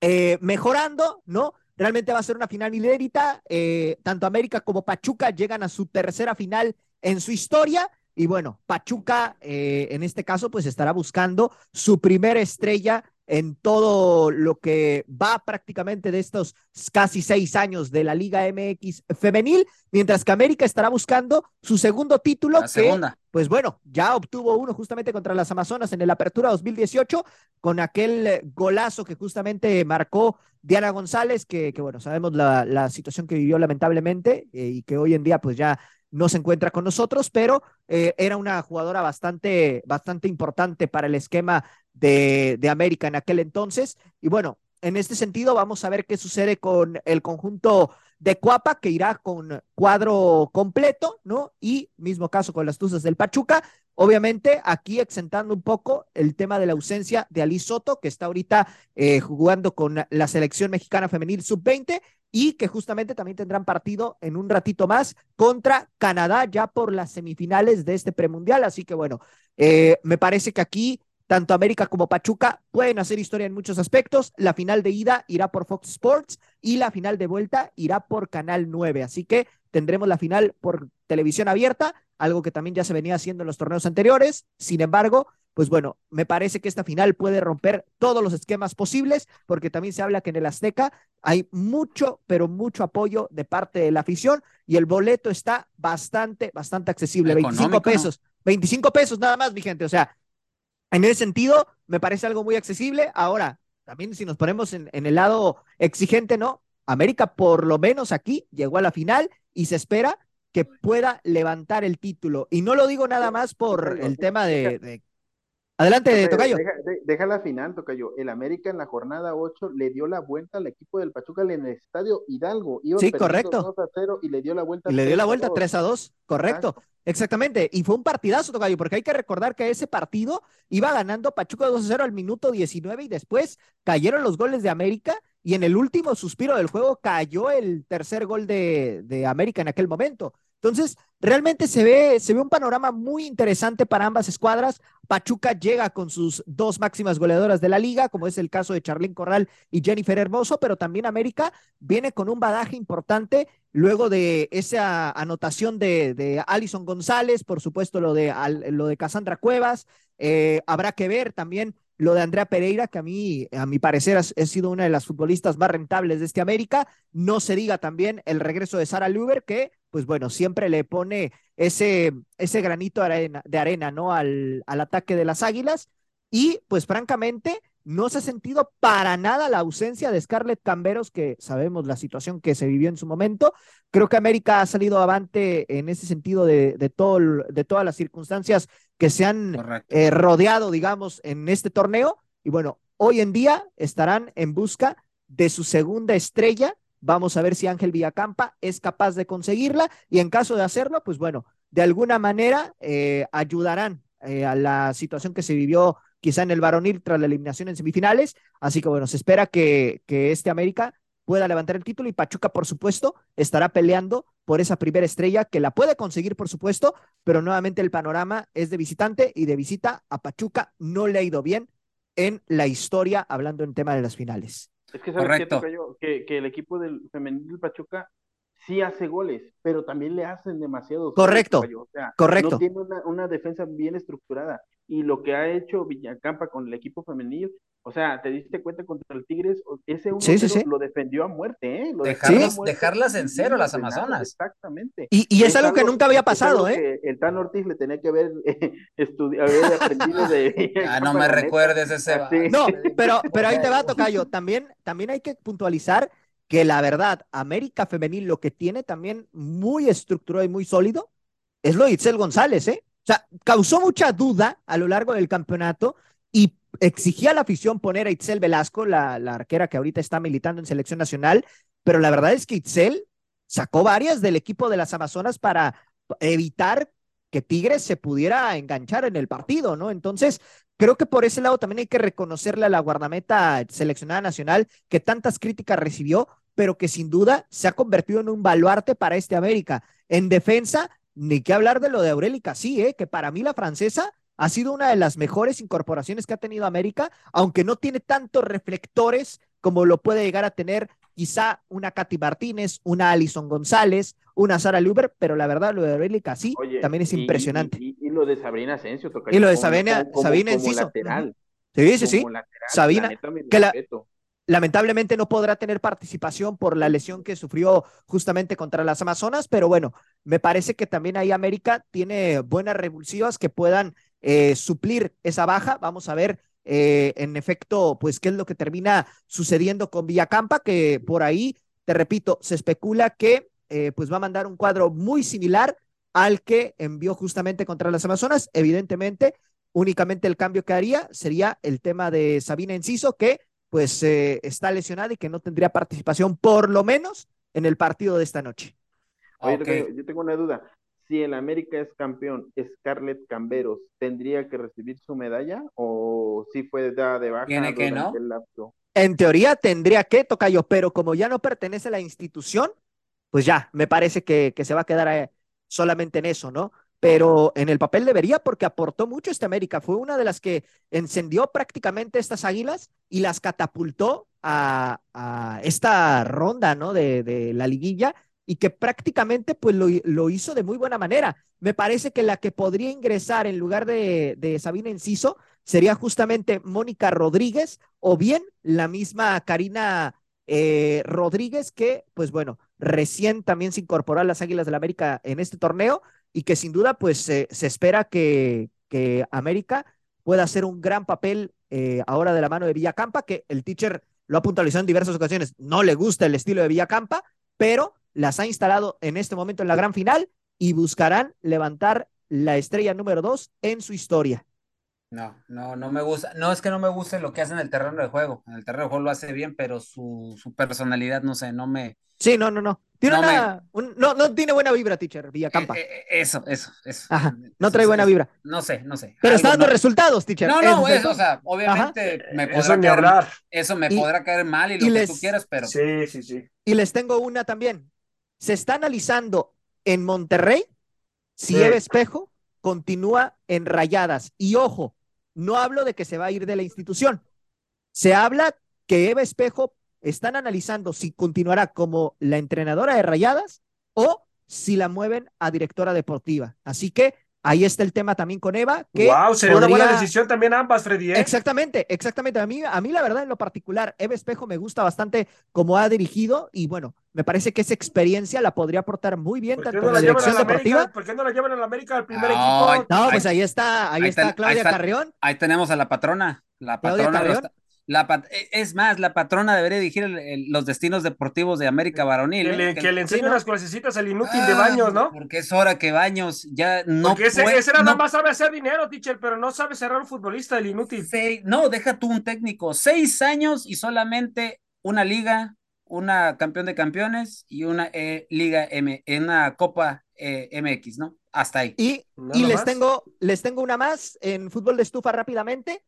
eh, mejorando, ¿no? Realmente va a ser una final inédita. Eh, tanto América como Pachuca llegan a su tercera final en su historia y bueno, Pachuca eh, en este caso pues estará buscando su primera estrella en todo lo que va prácticamente de estos casi seis años de la Liga MX femenil, mientras que América estará buscando su segundo título, que pues bueno, ya obtuvo uno justamente contra las Amazonas en el Apertura 2018, con aquel golazo que justamente marcó Diana González, que, que bueno, sabemos la, la, situación que vivió lamentablemente eh, y que hoy en día pues ya no se encuentra con nosotros, pero eh, era una jugadora bastante, bastante importante para el esquema de, de América en aquel entonces. Y bueno, en este sentido, vamos a ver qué sucede con el conjunto de Cuapa, que irá con cuadro completo, ¿no? Y mismo caso con las Tuzas del Pachuca. Obviamente, aquí exentando un poco el tema de la ausencia de Ali Soto, que está ahorita eh, jugando con la selección mexicana femenil sub-20 y que justamente también tendrán partido en un ratito más contra Canadá ya por las semifinales de este premundial. Así que bueno, eh, me parece que aquí tanto América como Pachuca pueden hacer historia en muchos aspectos. La final de ida irá por Fox Sports y la final de vuelta irá por Canal 9. Así que tendremos la final por televisión abierta, algo que también ya se venía haciendo en los torneos anteriores. Sin embargo, pues bueno, me parece que esta final puede romper todos los esquemas posibles, porque también se habla que en el Azteca hay mucho, pero mucho apoyo de parte de la afición y el boleto está bastante, bastante accesible, 25 pesos, 25 pesos nada más, mi gente, o sea, en ese sentido, me parece algo muy accesible. Ahora, también si nos ponemos en, en el lado exigente, ¿no? América por lo menos aquí llegó a la final y se espera que pueda levantar el título. Y no lo digo nada más por el tema de, Adelante, Tocayo. Deja, la final, Tocayo. El América en la jornada 8 le dio la vuelta al equipo del Pachuca en el estadio Hidalgo. sí, correcto. 2 a 0 y le dio la vuelta. Y le dio la vuelta 3 a 2, correcto. Exactamente. Y fue un partidazo, Tocayo, porque hay que recordar que ese partido iba ganando Pachuca 2 a 0 al minuto 19 y después cayeron los goles de América y en el último suspiro del juego cayó el tercer gol de, de América en aquel momento. Entonces, realmente se ve, se ve un panorama muy interesante para ambas escuadras. Pachuca llega con sus dos máximas goleadoras de la liga, como es el caso de Charlín Corral y Jennifer Hermoso, pero también América viene con un badaje importante luego de esa anotación de, Alison González, por supuesto lo de, lo de Cassandra Cuevas. Eh, habrá que ver también lo de Andrea Pereira, que a mí, a mi parecer, ha, sido una de las futbolistas más rentables de este América. No se diga también el regreso de Sara Luber, que, pues bueno, siempre le pone ese, ese granito de arena, de arena ¿no? Al, al ataque de las Águilas. Y, pues francamente, no se ha sentido para nada la ausencia de Scarlett Camberos, que sabemos la situación que se vivió en su momento. Creo que América ha salido avante en ese sentido de, de, todo, de todas las circunstancias que se han eh, rodeado, digamos, en este torneo. Y bueno, hoy en día estarán en busca de su segunda estrella. Vamos a ver si Ángel Villacampa es capaz de conseguirla y en caso de hacerlo, pues bueno, de alguna manera eh, ayudarán eh, a la situación que se vivió quizá en el varonil tras la eliminación en semifinales. Así que bueno, se espera que, que este América pueda levantar el título y Pachuca, por supuesto, estará peleando por esa primera estrella que la puede conseguir, por supuesto, pero nuevamente el panorama es de visitante y de visita a Pachuca no le ha ido bien en la historia, hablando en tema de las finales. Es que sabes que, que el equipo del femenil Pachuca sí hace goles, pero también le hacen demasiados. Correcto, correcto. No tiene una, defensa bien estructurada. Y lo que ha hecho Villacampa con el equipo femenil, o sea, te diste cuenta contra el Tigres, ese uno lo defendió a muerte, ¿eh? dejarlas en cero las Amazonas. exactamente. Y, es, algo que nunca había pasado, ¿eh? el Tan Ortiz le tenía que haber, haber aprendido de... ah, no me recuerdes ese... No, pero, pero ahí te va, Tocayo. También, también hay que puntualizar que la verdad, América Femenil lo que tiene también muy estructurado y muy sólido es lo de Itzel González, ¿eh? Sea, causó mucha duda a lo largo del campeonato y exigía la afición poner a Itzel Velasco, la, arquera que ahorita está militando en selección nacional, pero la verdad es que Itzel sacó varias del equipo de las Amazonas para evitar que Tigres se pudiera enganchar en el partido, ¿no? Entonces, creo que por ese lado también hay que reconocerle a la guardameta seleccionada nacional que tantas críticas recibió, pero que sin duda se ha convertido en un baluarte para este América. En defensa, ni que hablar de lo de Aurélica, sí, ¿eh? que para mí la francesa ha sido una de las mejores incorporaciones que ha tenido América, aunque no tiene tantos reflectores como lo puede llegar a tener quizá una Katy Martínez, una Alison González, una Sara Luber, pero la verdad lo de Aurélica sí, también es impresionante. Y, lo de Sabrina Asensio, Y lo de Sabina, Sabina Enciso. Sí, sí, sí. Sabina, que la, Lamentablemente no podrá tener participación por la lesión que sufrió justamente contra las Amazonas, pero bueno, me parece que también ahí América tiene buenas revulsivas que puedan eh, suplir esa baja. Vamos a ver eh, en efecto, pues qué es lo que termina sucediendo con Villacampa, que por ahí, te repito, se especula que eh, pues va a mandar un cuadro muy similar al que envió justamente contra las Amazonas. Evidentemente, únicamente el cambio que haría sería el tema de Sabina Enciso, que pues eh, está lesionada y que no tendría participación por lo menos en el partido de esta noche. Oye, yo tengo una duda. Si el América es campeón, Scarlett Camberos, ¿tendría que recibir su medalla o si fue dada de baja ¿Tiene que no? En teoría tendría que, yo, pero como ya no pertenece a la institución, pues ya, me parece que, que se va a quedar eh, solamente en eso, ¿no? Pero en el papel debería porque aportó mucho este América. Fue una de las que encendió prácticamente estas águilas y las catapultó a, esta ronda, ¿no? De, la liguilla y que prácticamente pues lo, hizo de muy buena manera. Me parece que la que podría ingresar en lugar de, de Sabina Enciso sería justamente Mónica Rodríguez o bien la misma Karina eh, Rodríguez que pues bueno, recién también se incorporó a las Águilas del la América en este torneo y que sin duda pues se espera que, que, América pueda hacer un gran papel eh, ahora de la mano de Villacampa, que el teacher lo ha puntualizado en diversas ocasiones, no le gusta el estilo de Villacampa, pero las ha instalado en este momento en la gran final y buscarán levantar la estrella número dos en su historia. No, no, no me gusta. No es que no me guste lo que hace en el terreno de juego. En el terreno de juego lo hace bien, pero su, su personalidad, no sé, no me. Sí, no, no, no. Tiene no, una, no, no tiene buena vibra, teacher, Villacampa. Eh, eh, eso, eso, eso. Ajá, no trae buena vibra. No sé, no sé. Pero está dando resultados, teacher. No, no, eso, o sea, obviamente me podrá eso caer, eso me podrá caer mal y lo que tú quieras, pero. Sí, sí, sí. Y les tengo una también. Se está analizando en Monterrey si Eve Espejo continúa en rayadas. Y ojo, no hablo de que se va a ir de la institución. Se habla que Eva Espejo están analizando si continuará como la entrenadora de Rayadas o si la mueven a directora deportiva. Así que ahí está el tema también con Eva. Que wow, sería una buena decisión también ambas, Freddy. ¿eh? Exactamente, exactamente. A mí, a mí la verdad en lo particular, Eva Espejo me gusta bastante como ha dirigido y bueno, me parece que esa experiencia la podría aportar muy bien tanto en la dirección deportiva. ¿Por qué no la llevan a la América al primer equipo? No, pues ahí está, ahí, está Claudia Carrión. Ahí tenemos a la patrona. La patrona la e, es más, la patrona debería dirigir los destinos deportivos de América Varonil. Que, ¿eh? le, enseñe unas clasecitas al inútil de ah, Baños, ¿no? Porque es hora que Baños ya no. Porque ese, ese nada más sabe hacer dinero, teacher, pero no sabe cerrar un futbolista, el inútil. no, deja tú un técnico. Seis años y solamente una liga, una campeón de campeones y una eh, liga M, una Copa eh, MX, ¿no? Hasta ahí. Y, y les tengo, les tengo una más en fútbol de estufa rápidamente.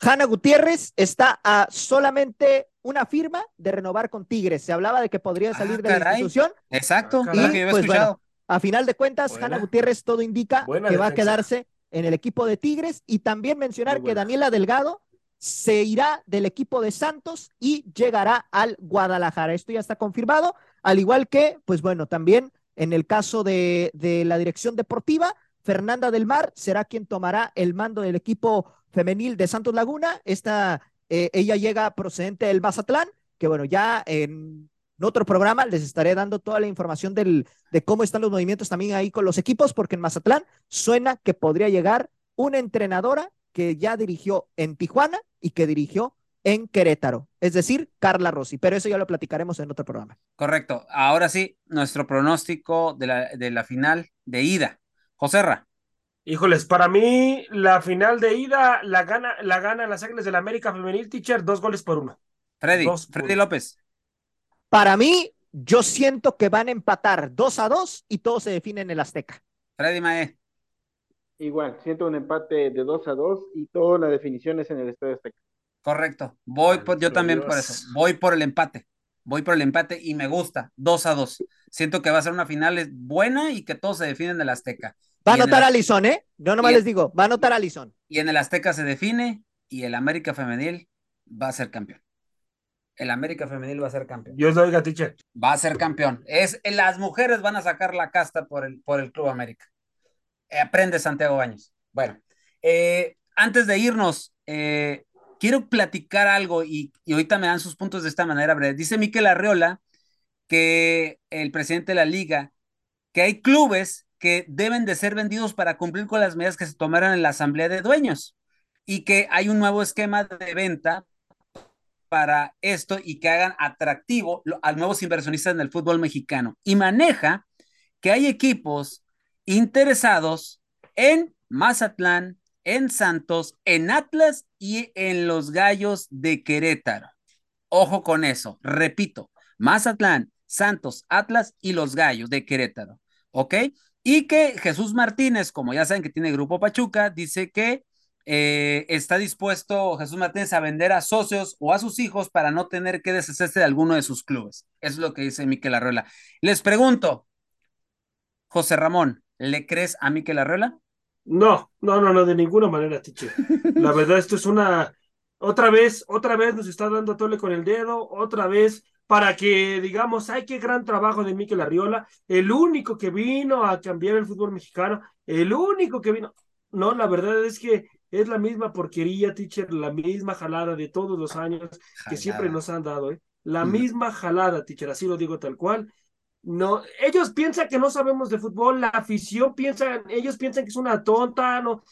Hanna Gutiérrez está a solamente una firma de renovar con Tigres. Se hablaba de que podría Ah, salir de la institución. Exacto, Ah, que yo Pues bueno. A final de cuentas, Buena. Hanna Gutiérrez todo indica Buena que va a quedarse en el equipo de Tigres y también mencionar que. Daniela Delgado se irá del equipo de Santos y llegará al Guadalajara. Esto ya está confirmado, al igual que, pues bueno, también en el caso de, de la dirección deportiva, Fernanda del Mar será quien tomará el mando del equipo femenil de Santos Laguna. Esta, eh, ella llega procedente del Mazatlán, que bueno, ya en otro programa les estaré dando toda la información del, de cómo están los movimientos también ahí con los equipos, porque en Mazatlán suena que podría llegar una entrenadora que ya dirigió en Tijuana y que dirigió en Querétaro, es decir, Carla Rossi, pero eso ya lo platicaremos en otro programa. Correcto. Ahora sí, nuestro pronóstico de la, de la final de ida. Joserra, Híjoles, para mí la final de ida la gana, la gana las Águilas del América Femenil Teacher, dos goles por uno. Freddy, Dos Freddy uno. López. Para mí, yo siento que van a empatar 2 a 2 y todo se define en el Azteca. Freddy Mae. Igual, siento un empate de 2 a 2 y toda la definición es en el Estadio Azteca. Correcto. Voy por, yo también por eso. Voy por el empate. Voy por el empate y me gusta. 2 a 2. Siento que va a ser una final buena y que todos se definen en el Azteca. Va a anotar el- a Lison, ¿eh? Yo nomás les digo, va a anotar a Lison. Y en el Azteca se define y el América Femenil va a ser campeón. El América Femenil va a ser campeón. Dios lo oiga, Teacher. Va a ser campeón. Es, las mujeres van a sacar la casta por el, por el Club América. Eh, aprende Santiago Baños. Bueno, eh, antes de irnos, eh, quiero platicar algo y, y ahorita me dan sus puntos de esta manera breve. Dice Miquel Arreola que el presidente de la liga, que hay clubes que deben de ser vendidos para cumplir con las medidas que se tomaron en la asamblea de dueños y que hay un nuevo esquema de venta para esto y que hagan atractivo a nuevos inversionistas en el fútbol mexicano. Y maneja que hay equipos interesados en Mazatlán, en Santos, en Atlas y en los Gallos de Querétaro. Ojo con eso, repito, Mazatlán, Santos, Atlas y los Gallos de Querétaro, ¿ok? Y que Jesús Martínez, como ya saben que tiene Grupo Pachuca, dice que eh, está dispuesto Jesús Martínez a vender a socios o a sus hijos para no tener que deshacerse de alguno de sus clubes. Es lo que dice Miquel Arreola. Les pregunto, José Ramón, ¿le crees a Miquel Arreola? No, no, no, no, de ninguna manera, Teacher. La verdad, esto es una. Otra vez, otra vez nos está dando a tole con el dedo, otra vez para que digamos, ay, qué gran trabajo de Miquel Arriola, el único que vino a cambiar el fútbol mexicano, el único que vino. No, la verdad es que es la misma porquería, teacher, la misma jalada de todos los años que siempre nos han dado, ¿eh? La misma jalada, teacher, así lo digo tal cual. No, ellos piensan que no sabemos de fútbol, la afición piensa, ellos piensan que es una tonta, no.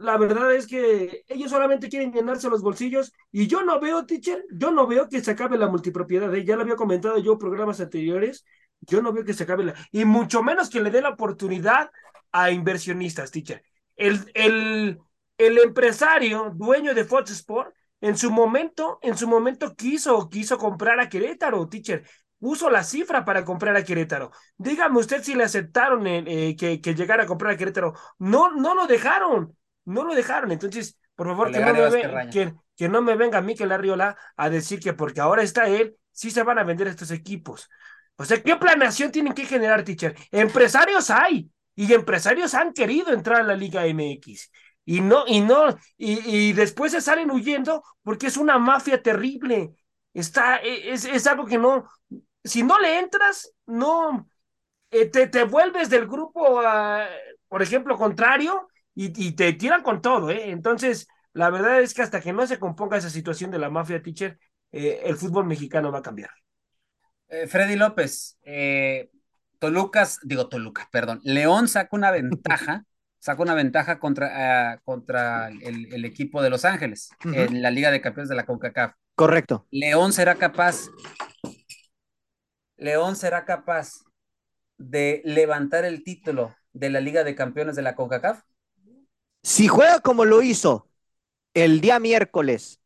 La verdad es que ellos solamente quieren llenarse los bolsillos y yo no veo, teacher, yo no veo que se acabe la multipropiedad, ¿eh? ya lo había comentado yo en programas anteriores, yo no veo que se acabe la, y mucho menos que le dé la oportunidad a inversionistas, teacher. El, el, el empresario, dueño de Fox Sport, en su momento, en su momento quiso, quiso comprar a Querétaro, teacher. Puso la cifra para comprar a Querétaro. Dígame usted si le aceptaron eh, eh, que, que llegara a comprar a Querétaro. No, no lo dejaron. No lo dejaron. Entonces, por favor, que no, me ve- que, que no me venga Miquel Arriola a decir que porque ahora está él, sí se van a vender estos equipos. O sea, ¿qué planeación tienen que generar, teacher? Empresarios hay y empresarios han querido entrar a la Liga MX y no, y no, y, y después se salen huyendo porque es una mafia terrible. Está, e, es, es algo que no, si no le entras, no, eh, te, te vuelves del grupo, ah, por ejemplo, contrario y, y te tiran con todo, ¿eh? Entonces, la verdad es que hasta que no se componga esa situación de la mafia, teacher, eh, el fútbol mexicano va a cambiar. Eh, Freddy López, eh, Tolucas, digo Toluca, perdón, León saca una ventaja, saca una ventaja contra, ah, contra el, el equipo de Los Ángeles en la Liga de Campeones de la CONCACAF. Correcto. León será capaz, León será capaz de levantar el título de la Liga de Campeones de la CONCACAF. Si juega como lo hizo el día miércoles,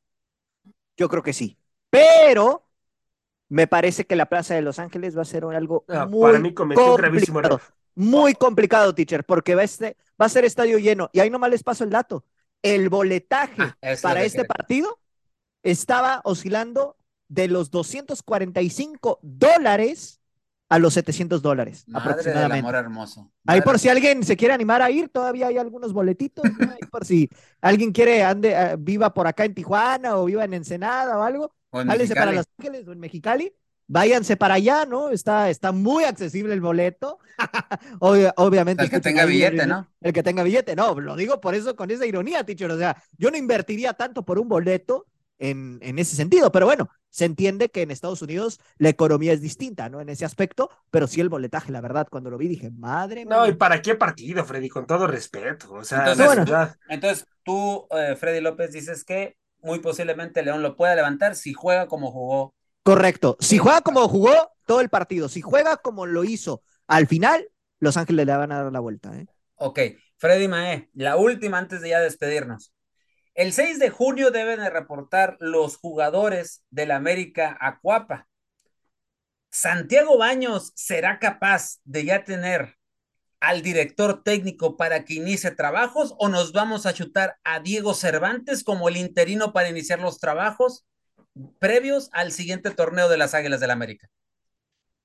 yo creo que sí. Pero me parece que la Plaza de Los Ángeles va a ser algo Ah, muy para mí cometió un gravísimo complicado. error. Muy complicado, teacher, porque va a, este- va a ser estadio lleno. Y ahí nomás les paso el dato. El boletaje Ah, para este partido estaba oscilando de los 245 dólares a los 700 dólares Madre del aproximadamente. amor hermoso. Ahí por si alguien se quiere animar a ir, todavía hay algunos boletitos, ¿no? Ahí por si alguien quiere ande, eh, viva por acá en Tijuana o viva en Ensenada o algo, jálense para. Los Ángeles o en Mexicali, váyanse para allá, ¿no? Está, está muy accesible el boleto. Obvia- obviamente. El que tenga billete, el- ¿no? El que tenga billete, no, lo digo por eso, con esa ironía, teacher. O sea, yo no invertiría tanto por un boleto en, en ese sentido, pero bueno, se entiende que en Estados Unidos la economía es distinta, ¿no? En ese aspecto, pero sí el boletaje, la verdad, cuando lo vi dije, madre No, ¿y mía. para qué partido, Freddy? Con todo respeto. O sea, Entonces, bueno. Entonces, tú, eh, Freddy López, dices que muy posiblemente León lo pueda levantar si juega como jugó. Correcto. Si juega como jugó todo el partido, si juega como lo hizo al final, Los Ángeles le van a dar la vuelta, ¿eh? Ok, Freddy Mae, la última antes de ya despedirnos. El 6 de junio deben de reportar los jugadores del América a Cuapa. ¿Santiago Baños será capaz de ya tener al director técnico para que inicie trabajos o nos vamos a chutar a Diego Cervantes como el interino para iniciar los trabajos previos al siguiente torneo de las Águilas del América?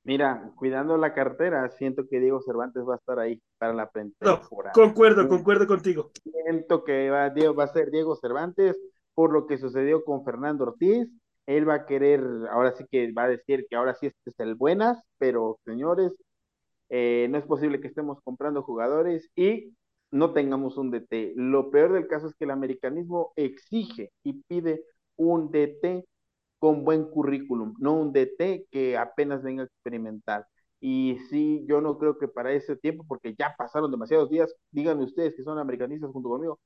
Mira, cuidando la cartera, siento que Diego Cervantes va a estar ahí para la No, pretemporada. concuerdo, concuerdo contigo. Siento que va, Diego, va a ser Diego Cervantes por lo que sucedió con Fernando Ortiz. Él va a querer, ahora sí que va a decir que ahora sí este es el buenas, pero señores, eh, no es posible que estemos comprando jugadores y no tengamos un DT. Lo peor del caso es que el americanismo exige y pide un DT con buen currículum, no un DT que apenas venga a experimentar. Y sí, yo no creo que para ese tiempo, porque ya pasaron demasiados días, díganme ustedes que son americanistas junto conmigo,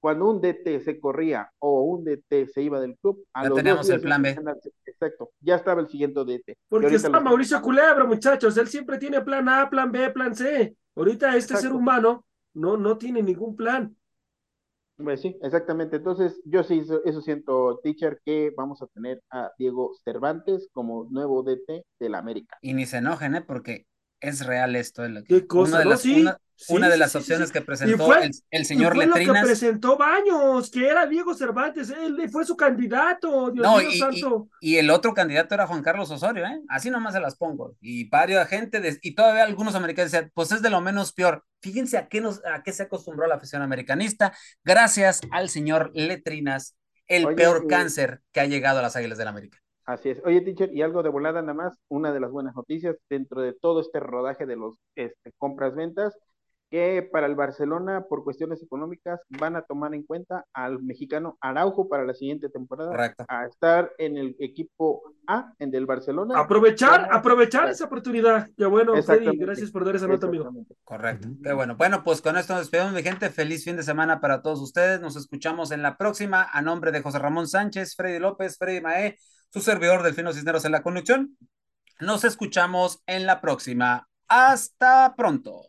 cuando un DT se corría o un DT se iba del club, a Ya los días el plan B. Exacto, ya estaba el siguiente DT. Porque está lo- Mauricio Culebro, muchachos. Él siempre tiene plan A, plan B, plan C. Ahorita este ser humano no, no tiene ningún plan. Pues sí, exactamente. Entonces, yo sí, eso, eso siento, teacher, que vamos a tener a Diego Cervantes como nuevo DT del América. Y ni se enojen, ¿eh? Porque es real esto. de lo que- ¿Qué cosa? una de ¿no? las, Sí, una, sí, una de las sí, opciones sí. que presentó fue- el, el Y señor fue lo que Letrinas. presentó Baños, que era Diego Cervantes. Él fue su candidato, Dios No, mío y, y- santo. y el otro candidato era Juan Carlos Osorio, ¿eh? Así nomás se las pongo. Y varios gente, de- y todavía algunos americanos decían, pues es de lo menos peor. Fíjense a qué, nos, a qué se acostumbró la afición americanista, gracias al señor Letrinas, el Oye, peor eh, cáncer que ha llegado a las Águilas del América. Así es. Oye, teacher, y algo de volada nada más, una de las buenas noticias dentro de todo este rodaje de los este, compras-ventas, que para el Barcelona, por cuestiones económicas, van a tomar en cuenta al mexicano Araujo para la siguiente temporada, Correcto. a estar en el equipo A, en del Barcelona. Aprovechar, aprovechar esa oportunidad. Ya bueno, Freddy, gracias por dar esa nota, amigo. Correcto. Qué bueno. Bueno, pues con esto nos despedimos, mi gente. Feliz fin de semana para todos ustedes. Nos escuchamos en la próxima. A nombre de José Ramón Sánchez, Freddy López, Freddy Mae, su servidor Delfino Cisneros en la conducción. Nos escuchamos en la próxima. Hasta pronto.